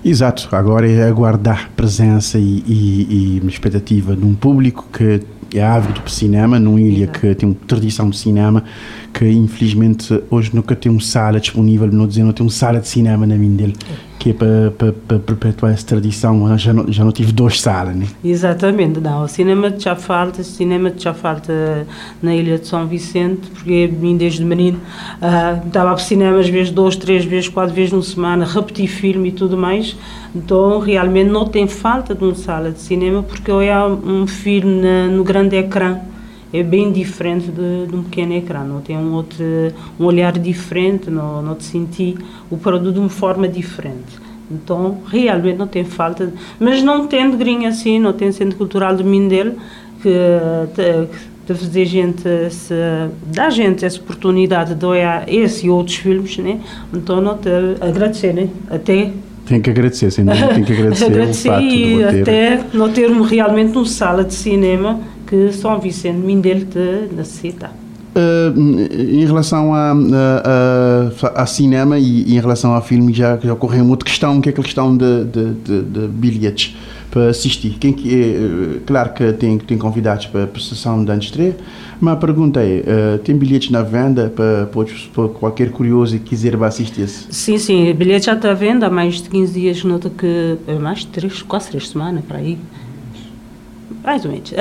Exato, agora é aguardar presença e, e, e expectativa de um público que é ávido por cinema, numa ilha Exato. que tem uma tradição de cinema, que infelizmente hoje nunca tem uma sala disponível, não dizer, não tem uma sala de cinema na minha dele. É que é para, para, para perpetuar essa tradição. Já não, já não tive duas salas, né? Exatamente, não. O cinema já falta, o cinema já falta na Ilha de São Vicente, porque mim desde menino uh, estava para cinema às vezes duas, três vezes, quatro vezes na semana, repetir filme e tudo mais. Então, realmente não tem falta de uma sala de cinema, porque é um filme no grande ecrã é bem diferente de, de, um pequeno ecrã, não tem um outro um olhar diferente, não, não te senti o produto de uma forma diferente. Então, realmente não tem falta, de, mas não tem de grinha assim, não tem centro cultural de Mindelo que de fazer gente se, dá gente essa oportunidade de olhar esse e outros filmes, né? Então, não te agradecer, né? Até tem que agradecer, sem dúvida, tem que agradecer, agradecer o e de até não ter realmente uma sala de cinema que São Vicente Mindelo te necessita. Uh, em relação a, a, a, a cinema e, em relação ao filme já, já ocorreu uma outra questão que é a questão de, de, de, de bilhetes para assistir. Quem que é, claro que tem, tem convidados para a sessão de estreia, mas a pergunta é, uh, tem bilhetes na venda para, para, qualquer curioso que quiser assistir -se? Sim, sim, bilhetes já está à venda há mais de 15 dias, nota que mais de 3, quase 3 semanas para aí mais ou menos. Uh,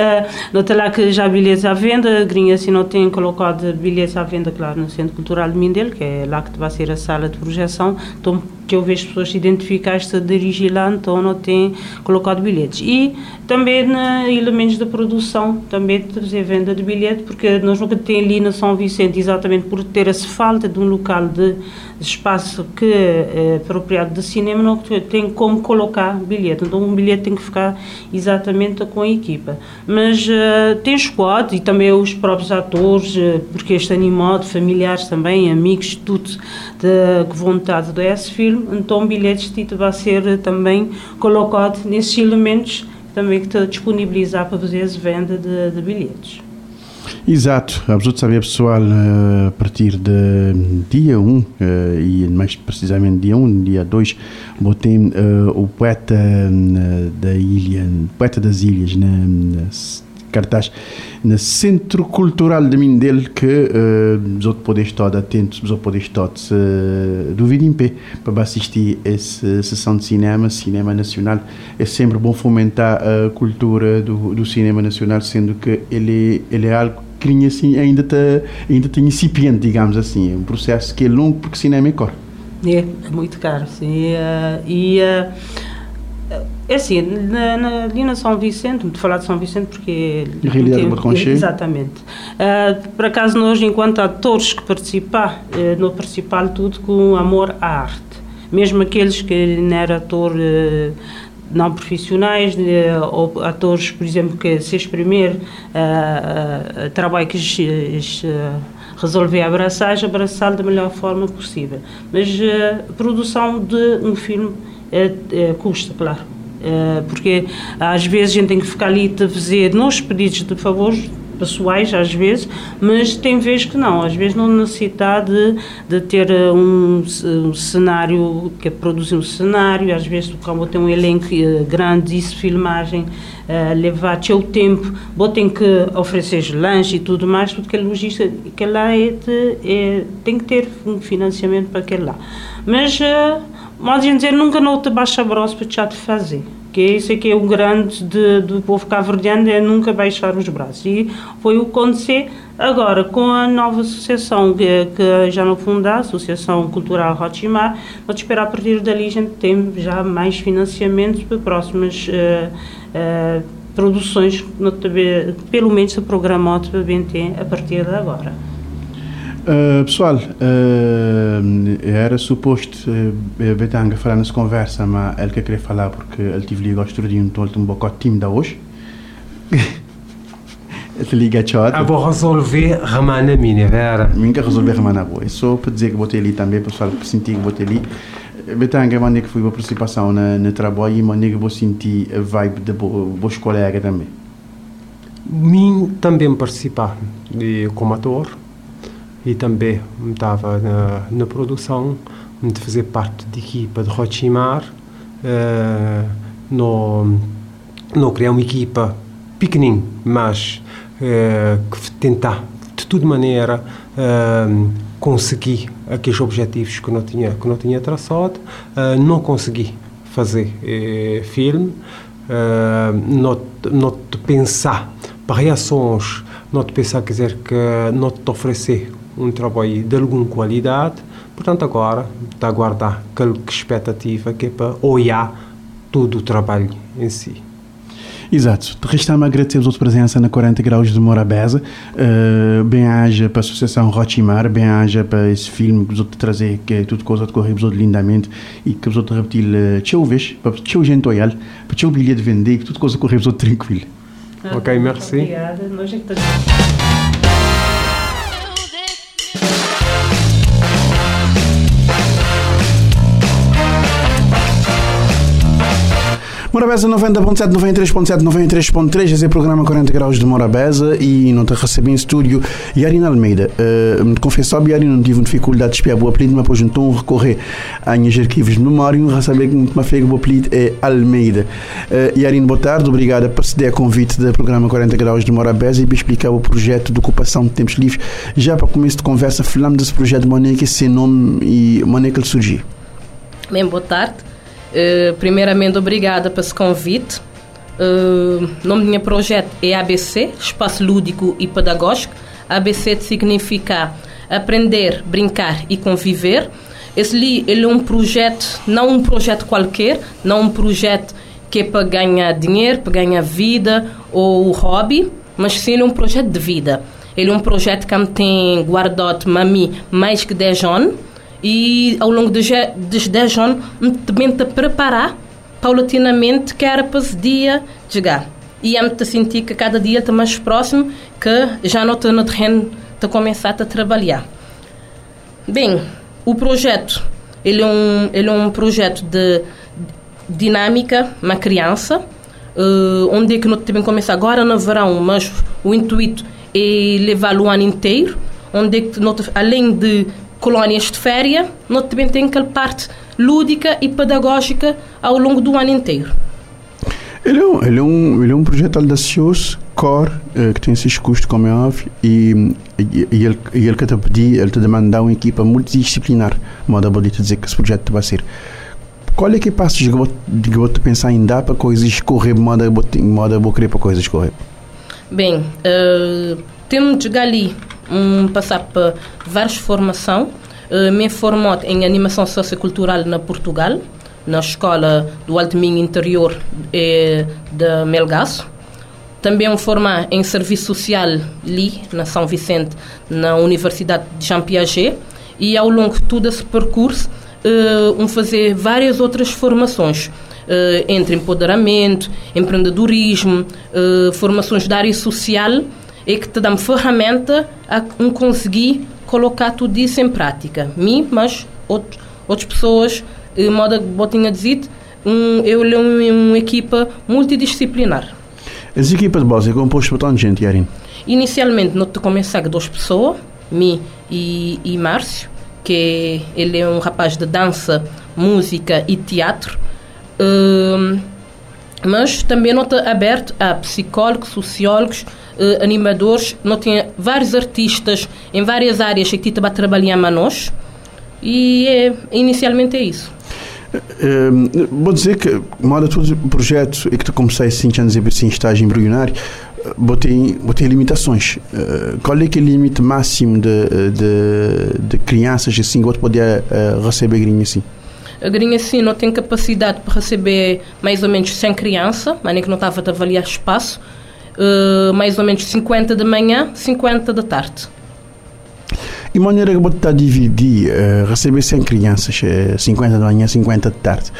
nota lá que já há bilhetes à venda, Grinha assim não tem colocado bilhetes à venda, claro, no Centro Cultural de Mindelo, que é lá que vai ser a sala de projeção, então que eu vejo pessoas se identificar-se a dirigir lá, então não tem colocado bilhetes. E também na elementos da produção, também trazer venda de bilhete, porque nós nunca temos ali na São Vicente, exatamente por ter essa falta de um local de espaço que é apropriado de cinema, não tem como colocar bilhete. Então um bilhete tem que ficar exatamente com a equipa. Mas uh, tem squad e também os próprios atores, uh, porque este animado, familiares também, amigos, tudo de vontade desse filme, então bilhetes título vai ser também colocado nesses elementos também que está disponibilizar para fazer a venda de, de bilhetes. Exato, a saber pessoal eh, a partir de dia 1 eh, e mais precisamente dia 1, dia 2, botei uh, o poeta da ilha, poeta das ilhas, na cartaz no Centro Cultural de Mindelo que uh, os podem estar atentos, os podem estar uh, do em pé para assistir essa sessão de cinema, cinema nacional. É sempre bom fomentar a cultura do, do cinema nacional, sendo que ele, ele é algo que assim, ainda está ainda tá incipiente, digamos assim. É um processo que é longo porque cinema é caro. É, é muito caro, sim. E uh, é assim, na, na, ali na São Vicente, muito falar de São Vicente porque... Na realidade tempo, é Exatamente. Uh, por acaso nós, enquanto atores que participar, uh, não participar tudo com amor à arte. Mesmo aqueles que não eram ator não profissionais, ou atores, por exemplo, que se exprimir uh, trabalho que resolver abraçar, abraçar da melhor forma possível. Mas a produção de um filme custa, claro eh, porque às vezes a gente tem que ficar ali a fazer nos pedidos de favores pessoais às vezes, mas tem vezes que não, às vezes não necessita de, de ter eh, um, um cenário, que é produzir um cenário, às vezes como tem um elenco eh, grande, isso, filmagem, uh, levar seu tempo, vou tem que oferecer lanche e tudo mais, porque a logística que lá é, de, é, tem que ter um financiamento para aquele lá. Mas uh, Modo dizer, nunca não te baixa braço para te fazer. Que isso é que é o grande de, do povo cabo-verdiano, é nunca baixar os braços. E foi o que aconteceu agora com a nova associação que, que já não funda, a Associação Cultural Rotimar. Vamos esperar a partir dali a gente tem já mais financiamentos para próximas uh, uh, produções, pelo menos o programa para BNT a partir de agora. Uh, pessoal, uh, era suposto uh, Betanga falar nessa conversa, mas ele que queria falar porque ele tive ligado ao de um tolto um bocado tímido hoje. ele liga tchau. Ah, vou resolver ramana minha, vera. Minha resolver ramana boa. Só para dizer que botei ali também, pessoal, para sentir que botei ali. Betanga, maneira que foi a participação na, no trabalho e maneira que vou sentir a vibe de vos colegas também. Mim também participar como ator e também estava na, na produção de fazer parte da equipa de Rochimar uh, no, no criar uma equipa pequenina mas uh, tentar de toda maneira uh, conseguir aqueles objetivos que não tinha que não tinha traçado uh, não consegui fazer filme não não pensar para reações não te pensar quer dizer que não te oferecer um trabalho de alguma qualidade. Portanto, agora está a aguardar aquela expectativa que é para olhar todo o trabalho em si. Exato. Resta-me agradecer a sua presença na 40 Graus de Morabeza. Uh, bem-aja para a Associação Rotimar, bem-aja para esse filme que vos trazer, que é tudo coisa de correr lindamente e que vos repetir uh, tchau vez, para tchau gente olhar, para tchau bilhete de vender, que tudo coisa correr tranquilo. Ok, merci. Obrigada. Nós é que Morabeza 90.7, 93.7, 93.3, esse é o programa 40 Graus de Morabeza e não te recebi em estúdio Yarina Almeida. Uh, me confesso, Yari não tive dificuldade de espiar o apelido, mas depois então recorrer a minhas arquivos de memória e receber que me fez o apelido é Almeida. Uh, Yarina, boa tarde, obrigada por ceder a convite do programa 40 Graus de Morabeza e me explicar o projeto de ocupação de tempos livres. Já para começo de conversa, falamos desse projeto de que esse nome e ele surgiu. Bem, boa tarde. Uh, primeiramente, obrigada por esse convite. Uh, o nome do meu projeto é ABC, Espaço Lúdico e Pedagógico. ABC significa aprender, brincar e conviver. Esse ali ele é um projeto, não um projeto qualquer, não um projeto que é para ganhar dinheiro, para ganhar vida ou hobby, mas sim um projeto de vida. Ele é um projeto que me tem guardado mami mais que 10 anos e ao longo dos, dos 10 anos me te preparar paulatinamente que era para esse dia chegar. E eu me sentir que cada dia está mais próximo que já não estou no terreno de começar a trabalhar. Bem, o projeto ele é um, ele é um projeto de dinâmica, uma criança, uh, onde é que nós também começa agora no verão, mas o intuito é levá-lo o ano inteiro, onde é que nós, além de colónias de férias, nós também tem aquela parte lúdica e pedagógica ao longo do ano inteiro. Ele é um, ele é um, ele é um projeto audacioso, core, eh, que tem esses custos, como é óbvio, e, e, e ele, e ele que te pedir, ele te demanda uma equipa multidisciplinar, modo a te dizer que esse projeto vai ser. Qual é que é passo que você pensar em dar para coisas escorrer, modo a modo a querer para coisas escorrer? Bem, uh, temos de ali um, passar por várias formações. Uh, me formou em animação sociocultural na Portugal, na escola do Alto Minho Interior eh, de Melgaço. Também me formar em serviço social ali, na São Vicente, na Universidade de Jean Piaget. E ao longo de todo esse percurso, uh, um fazer várias outras formações. Uh, entre empoderamento, empreendedorismo, uh, formações da área social, e que te dão ferramenta a conseguir colocar tudo isso em prática. Mim, mas outros, outras pessoas de modo que tinha dito, um, eu leio uma, equipa multidisciplinar. As equipas de base é composta por tanta gente, Yarin? Inicialmente, nós começamos com duas pessoas, mim e, e Márcio, que ele é um rapaz de dança, música e teatro. Um, mas também não está aberto a psicólogos, sociólogos, animadores. Não tem vários artistas em várias áreas que estão a trabalhar a nós. E é, inicialmente é isso. Uh, vou dizer que, moda todo o projeto e que tu comecei assim, anos em estágio embrionário, botei, botei limitações. Uh, qual é que é o limite máximo de, de, de crianças assim que poder uh, receber grinha assim? A grinha assim não tem capacidade para receber mais ou menos 100 crianças, mas nem que não estava a avaliar espaço, uh, mais ou menos 50 de manhã, 50 da tarde. E maneira que você está a dividir, uh, receber 100 crianças, uh, 50 de manhã, 50 de tarde,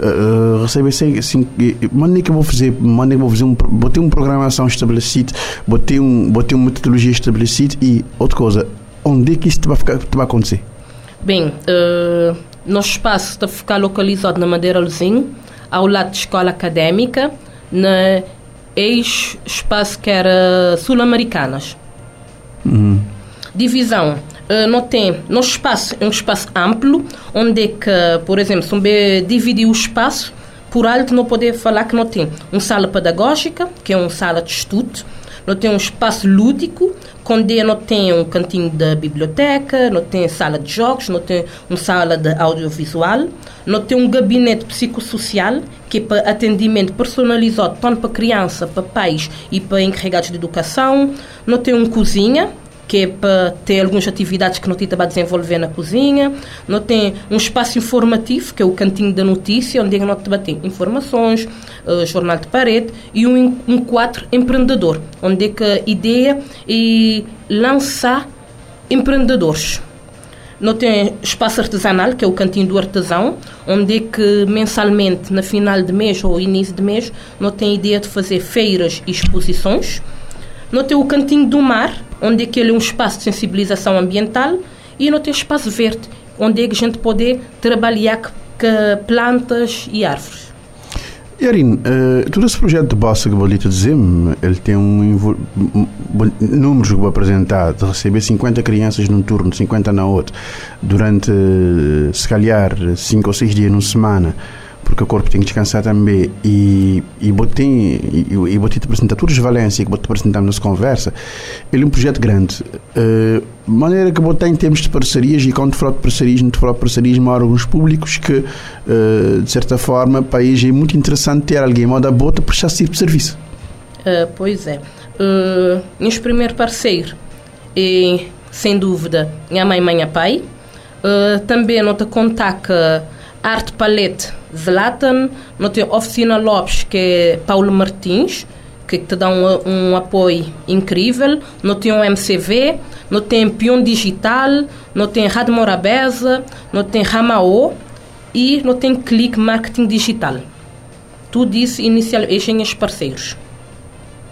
uh, receber 100, 100 maneira que vou fazer, maneira que vou fazer um, vou ter uma programação estabelecida, vou ter, um, vou ter uma metodologia estabelecida e outra coisa, onde é que isso vai, ficar, vai acontecer? Bem, uh, nosso espaço está a ficar localizado na Madeira Luzinho, ao lado da escola académica, na ex-espaço que era Sul-Americanas. Uhum. Divisão Uh, não tem nosso espaço é um espaço amplo onde é que por exemplo se um dividir o espaço por alto não poder falar que não tem uma sala pedagógica que é uma sala de estudo não tem um espaço lúdico onde não tem um cantinho da biblioteca não tem sala de jogos não tem uma sala de audiovisual não tem um gabinete psicossocial que é para atendimento personalizado tanto para criança para pais e para encarregados de educação. Não tem uma cozinha que é para ter algumas atividades que tem para desenvolver na cozinha. Não tem um espaço informativo, que é o cantinho da notícia, onde nós tem informações, uh, jornal de parede, e um, um quadro empreendedor, onde é que a ideia é lançar empreendedores. Não tem espaço artesanal, que é o cantinho do artesão, onde é que mensalmente, na final de mês ou início de mês, não tem ideia de fazer feiras e exposições. Não tem o cantinho do mar, onde é que ele é um espaço de sensibilização ambiental e não tem espaço verde, onde é que a gente pode trabalhar com plantas e árvores. Yarin, uh, todo esse projeto de Bossa que vou dizer, ele tem um, um, números que vou apresentar, de receber 50 crianças num turno, 50 na outro, durante, se calhar, 5 ou 6 dias numa semana, porque o corpo tem que descansar também. E e botei e, e botei te apresentar todas as valências que botei apresentar nessa conversa. Ele é um projeto grande. Uh, maneira que botei em termos de parcerias e quando falo de parcerias não falo de parcerias mas órgãos públicos que uh, de certa forma país é muito interessante ter alguém moda a bota para esse de serviço. Uh, pois é. Uh, nosso primeiro parceiro é sem dúvida minha mãe mãe pai. Uh, também nota contar que Arte Palette Zlatan, não tem Oficina Lopes, que é Paulo Martins, que te dá um, um apoio incrível, não tem o MCV, não tem Pion Digital, não tem Rádio Morabeza, não tem Ramaô e não tem Clique Marketing Digital. Tudo isso inicialmente em parceiros.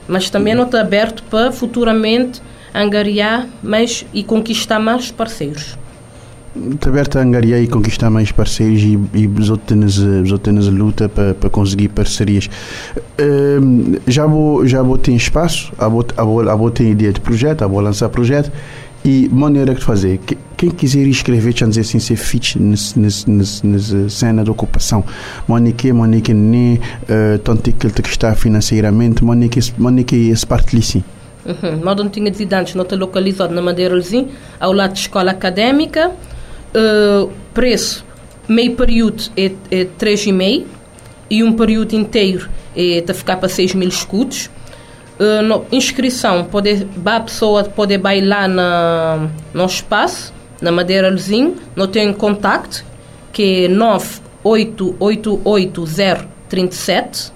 Mas também não está aberto para futuramente angariar mais e conquistar mais parceiros. Aberta a angariar e conquistar mais parceiros e, e têm luta para, para conseguir parcerias. Uh, já vou já vou ter espaço, já vou, já vou, já vou ter ideia de projeto, já vou lançar projeto e maneira de fazer. Quem quiser escrever, já dizer assim, ser fit nessa cena de ocupação, Monique, Monique, nem uh, tanto que ele está financeiramente, Monique, Monique, esse parte ali sim. Uhum. Nós não tínhamos antes, não está localizado na Madeiralzinho, ao lado de escola académica. Uh, preço, meio período é, é 3,5 e um período inteiro é a ficar para 6 mil escudos. Uh, no, inscrição, pode, a pessoa pode bailar na, no espaço, na Madeiralzinho, não tem contacto, que é 9888037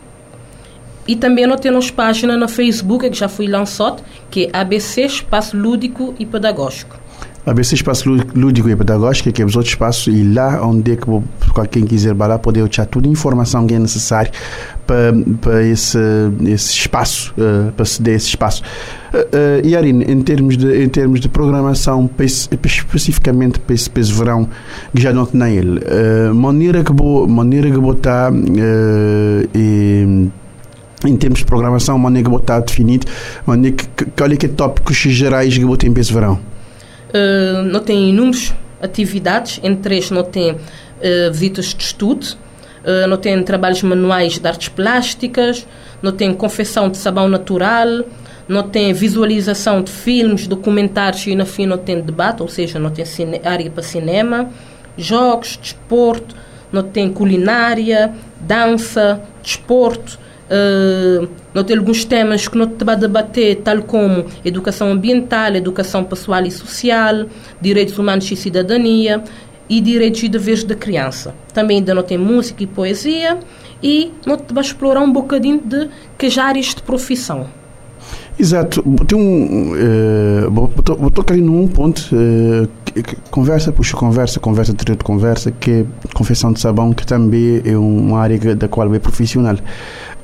e também nós temos página na Facebook que já foi lançada, que é ABC Espaço Lúdico e Pedagógico. ABC Espaço Lúdico e Pedagógico, que é os outros espaços, e lá onde é que quem quiser lá poder achar toda a informação que é necessária para, para esse, esse espaço, uh, para ceder esse espaço. Uh, uh, Yarin, em termos de, em termos de programação, para esse, especificamente para esse, para esse verão, que já não tem ele, uh, maneira que vou, maneira que vou estar e, em termos de programação, maneira que está definido, maneira que, qual é que tópicos gerais que tem para esse verão? Uh, não tem inúmeras atividades, entre eles não tem uh, visitas de estudo, uh, não tem trabalhos manuais de artes plásticas, não tem confecção de sabão natural, não tem visualização de filmes, documentários e na fim não tem debate, ou seja, não tem área para cinema, jogos, desporto, não tem culinária, dança, desporto, Uh, nós temos alguns temas que nós vamos debater, tal como educação ambiental, educação pessoal e social, direitos humanos e cidadania e direitos e deveres da criança. Também ainda não tem música e poesia e nós vamos explorar um bocadinho de que áreas de profissão. Exato. Tem um. Uh, vou, tocar num ponto. Uh, conversa, puxa conversa, conversa, de conversa, que é confecção de sabão, que também é uma área da qual é profissional.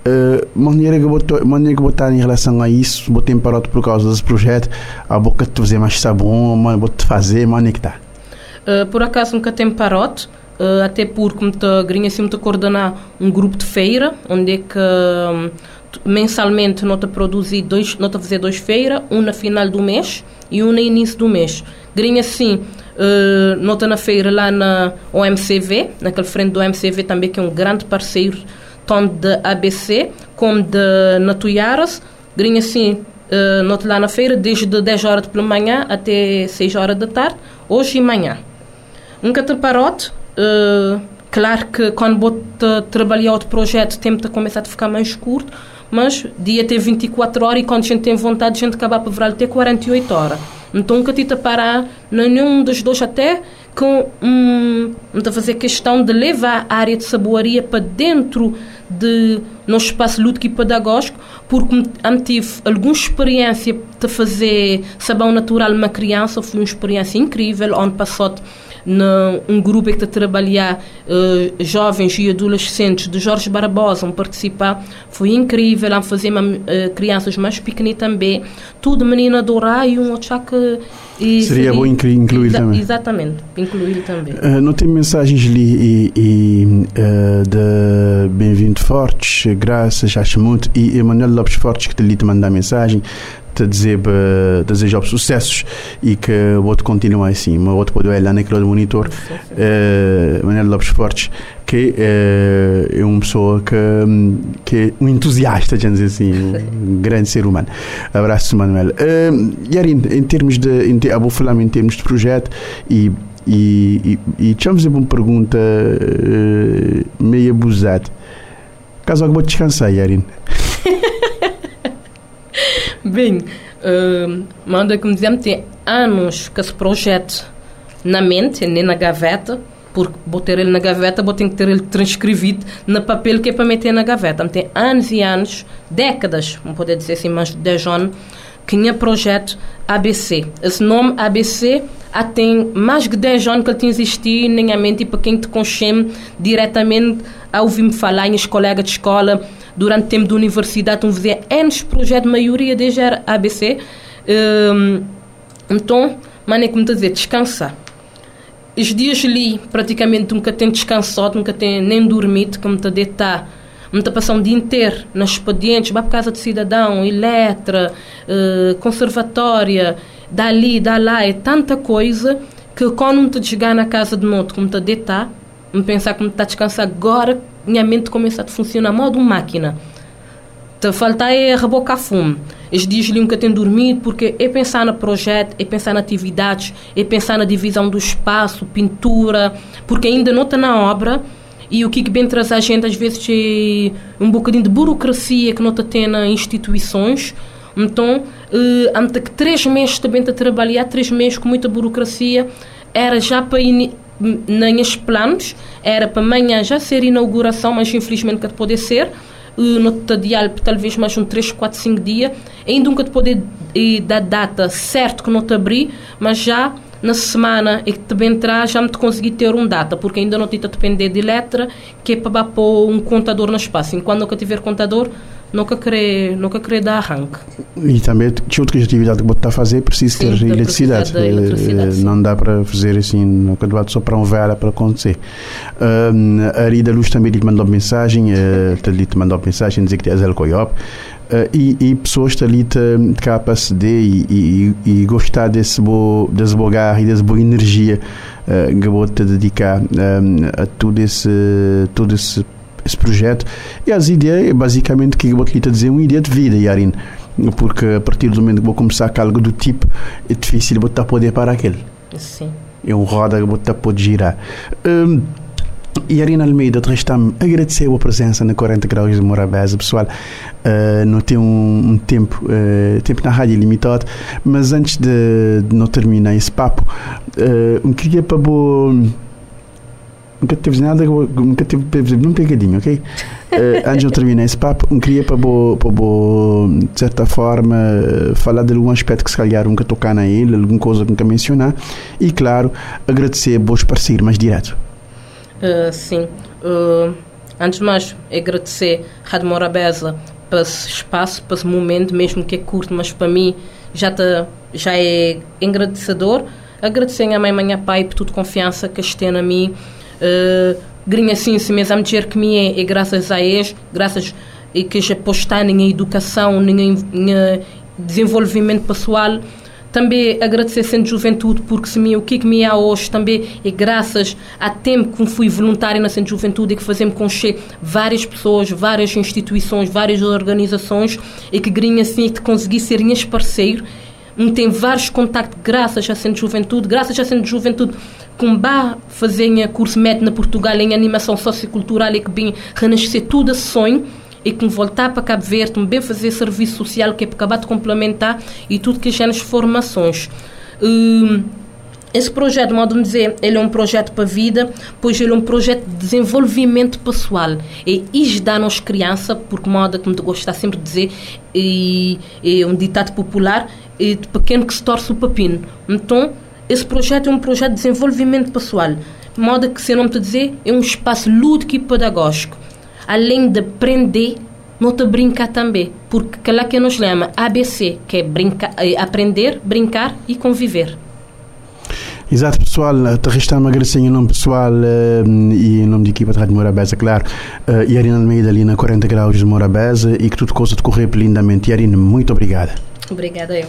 Uh, maneira que botou maneira que botar em relação a isso em parado por causa desse projeto. A boca de fazer mais sabão mano vou te fazer maneira que tá. Uh, por acaso nunca tem parote uh, até porque me tá grinha assim me coordenar um grupo de feira onde é que um, mensalmente nota produzir dois nota fazer dois feiras um na final do mês e um no início do mês. Grinha assim uh, nota na feira lá na OMCV naquele frente do OMCV também que é um grande parceiro tanto de ABC como de Natuiaras. Grinha assim, uh, noto lá na feira, desde 10 horas pela manhã até 6 horas da tarde, hoje e manhã. Um cataparote, uh, claro que quando vou trabalhar outro projeto, o tempo começar a ficar mais curto, mas dia tem 24 horas e quando a gente tem vontade, a gente acaba por virar até 48 horas. Então, nunca tive parar nenhum dos dois até com um, a fazer questão de levar a área de saboaria para dentro de no espaço lúdico e pedagógico, porque tive alguma experiência de fazer sabão natural uma criança, foi uma experiência incrível, onde passou num grupo que está a trabalhar uh, jovens e adolescentes de Jorge Barbosa, um participar, foi incrível, a fazer uh, crianças mais pequeninas também, tudo menina adorar e um que e seria, seria bom incluir exa também. Exatamente, incluir também. Uh, não tem mensagens ali e, e uh, de Bem-vindo Fortes, graças, acho muito, e Emanuel Lopes Fortes que te ali te mandar mensagem te dizer desejar sucessos e que o outro continue assim. O outro pode olhar naquele monitor, uh, Manuel Lopes Fortes, que uh, é uma pessoa que, que é um entusiasta, dizer assim, um grande ser humano. Abraço, Manuel. Uh, Yarin, em termos de, em, eu vou falar em termos de projeto e e, e, e deixa uma pergunta uh, meio abusada. Caso vou descansar, Yarin. Bem, uh, manda que me dizemos, tem anos que esse projeto na mente, nem na gaveta, porque vou ter ele na gaveta, vou ter que ter ele transcrevido no papel que é para meter na gaveta. Tem anos e anos, décadas, vamos poder dizer assim, mais de 10 anos, que tinha projeto ABC. Esse nome ABC há tem mais de 10 anos que ele tem existido nem a mente para quem te consome diretamente a ouvir-me falar em colegas de escola durante o tempo da universidade, um fazer N projetos, maioria deles era ABC. Um, então, mano, é como te dizer, descansar. os dias ali, praticamente, nunca tenho descansado, nunca tenho nem dormido, como te deitar. Muita passar um dia inteiro nos expedientes, vai para casa de cidadão, eletra, uh, conservatória, dali, da lá, é tanta coisa que quando me chegar na casa de noite, como te deitar, me pensar como está descansar agora, minha mente começa a funcionar modo máquina. Te falta é rebocar fumo. Os dias nunca tenho dormido porque é pensar no projeto, é pensar na atividades, é pensar na divisão do espaço, pintura, porque ainda não está na obra e o que bem traz a gente às vezes é um bocadinho de burocracia que não está tendo nas instituições. Então, que três meses também a trabalhar, três meses com muita burocracia, era já para nos planos, era para amanhã já ser inauguração, mas infelizmente que pode ser. No diário talvez mais um 3, 4, 5 dias, ainda nunca te poder dar data certo que não te abri, mas já na semana e que te entrar já me te consegui ter um data, porque ainda não te depender de letra, que é para pôr um contador no espaço. Enquanto nunca tiver contador, nunca querer, nunca querer dar arranque. E também tinha outra atividade que está a fazer, precisa ter eletricidade. eletricidade. Não dá para fazer assim, nunca dá só para um vela para acontecer. Uh, a Rida Luz também lhe mandou mensagem, uh, te mandou mensagem, dizer que é Zel Coiop. Uh, e, e, pessoas que ali te capacidade e, e, e gostar desse bo, desse bogar e dessa boa energia uh, que vou te dedicar um, a todo esse, todo esse esse projeto. E as ideias, basicamente, que eu vou te dizer, uma ideia de vida, Yarin. Porque a partir do momento que vou começar com algo do tipo, é difícil botar poder para aquele. Sim. É um roda que botar pode girar. Um, e Arina Almeida, resta-me agradecer a presença na 40 Graus de Morabeza, pessoal. Uh, não tem um, um tempo, uh, tempo na rádio limitado, mas antes de, de não terminar esse papo, uh, queria para nunca teve nada, nunca teve um pegadinho, ok? Uh, antes de eu terminar esse papo, queria para bo, para bo, de certa forma, falar de algum aspecto que se calhar nunca tocar na ele, alguma coisa que nunca mencionar, e claro, agradecer a vos parceiros mais direto. Uh, sim. Uh, antes de mais, agradecer a Rádio Morabeza para esse espaço, para esse momento, mesmo que é curto, mas para mim já, tá, já é engrandecedor. Agradecer a minha mãe e a minha pai por tudo confiança que têm na mim Uh, grinha assim, se mesmo dizer que me é, é graças a eles, graças e que já apostar em educação, em, em desenvolvimento pessoal. Também agradecer a Centro Juventude, porque se me, o que, é que me há hoje também é graças a tempo que fui voluntário na Centro Juventude e que fazemos conhecer várias pessoas, várias instituições, várias organizações e que grinha assim que consegui ser minhas parceiro. Tem vários contactos graças à Centro Juventude, graças à Centro Juventude com bar fazer curso médio na Portugal em animação sociocultural e que bem renascer tudo esse sonho e que voltar para Cabo Verde, também fazer serviço social que é para acabar de complementar e tudo que já nas formações. Hum, esse projeto, modo de dizer, ele é um projeto para a vida, pois ele é um projeto de desenvolvimento pessoal. E isso dá-nos criança, porque moda, como tu gostas sempre dizer, e, é um ditado popular, e de pequeno que se torce o papino. Então, esse projeto é um projeto de desenvolvimento pessoal, de modo que, se eu não te dizer, é um espaço lúdico e pedagógico. Além de aprender, não te brincar também, porque aquela que nos chama ABC, que é brincar, é aprender, brincar e conviver. Exato, pessoal. Te resta-me agradecer em nome pessoal uh, e em nome da equipa de Rádio Morabeza, claro. Uh, Yarina Almeida ali na 40 Graus de Morabeza e que tudo coisa decorrer lindamente. Yarina, muito obrigada. Obrigada eu.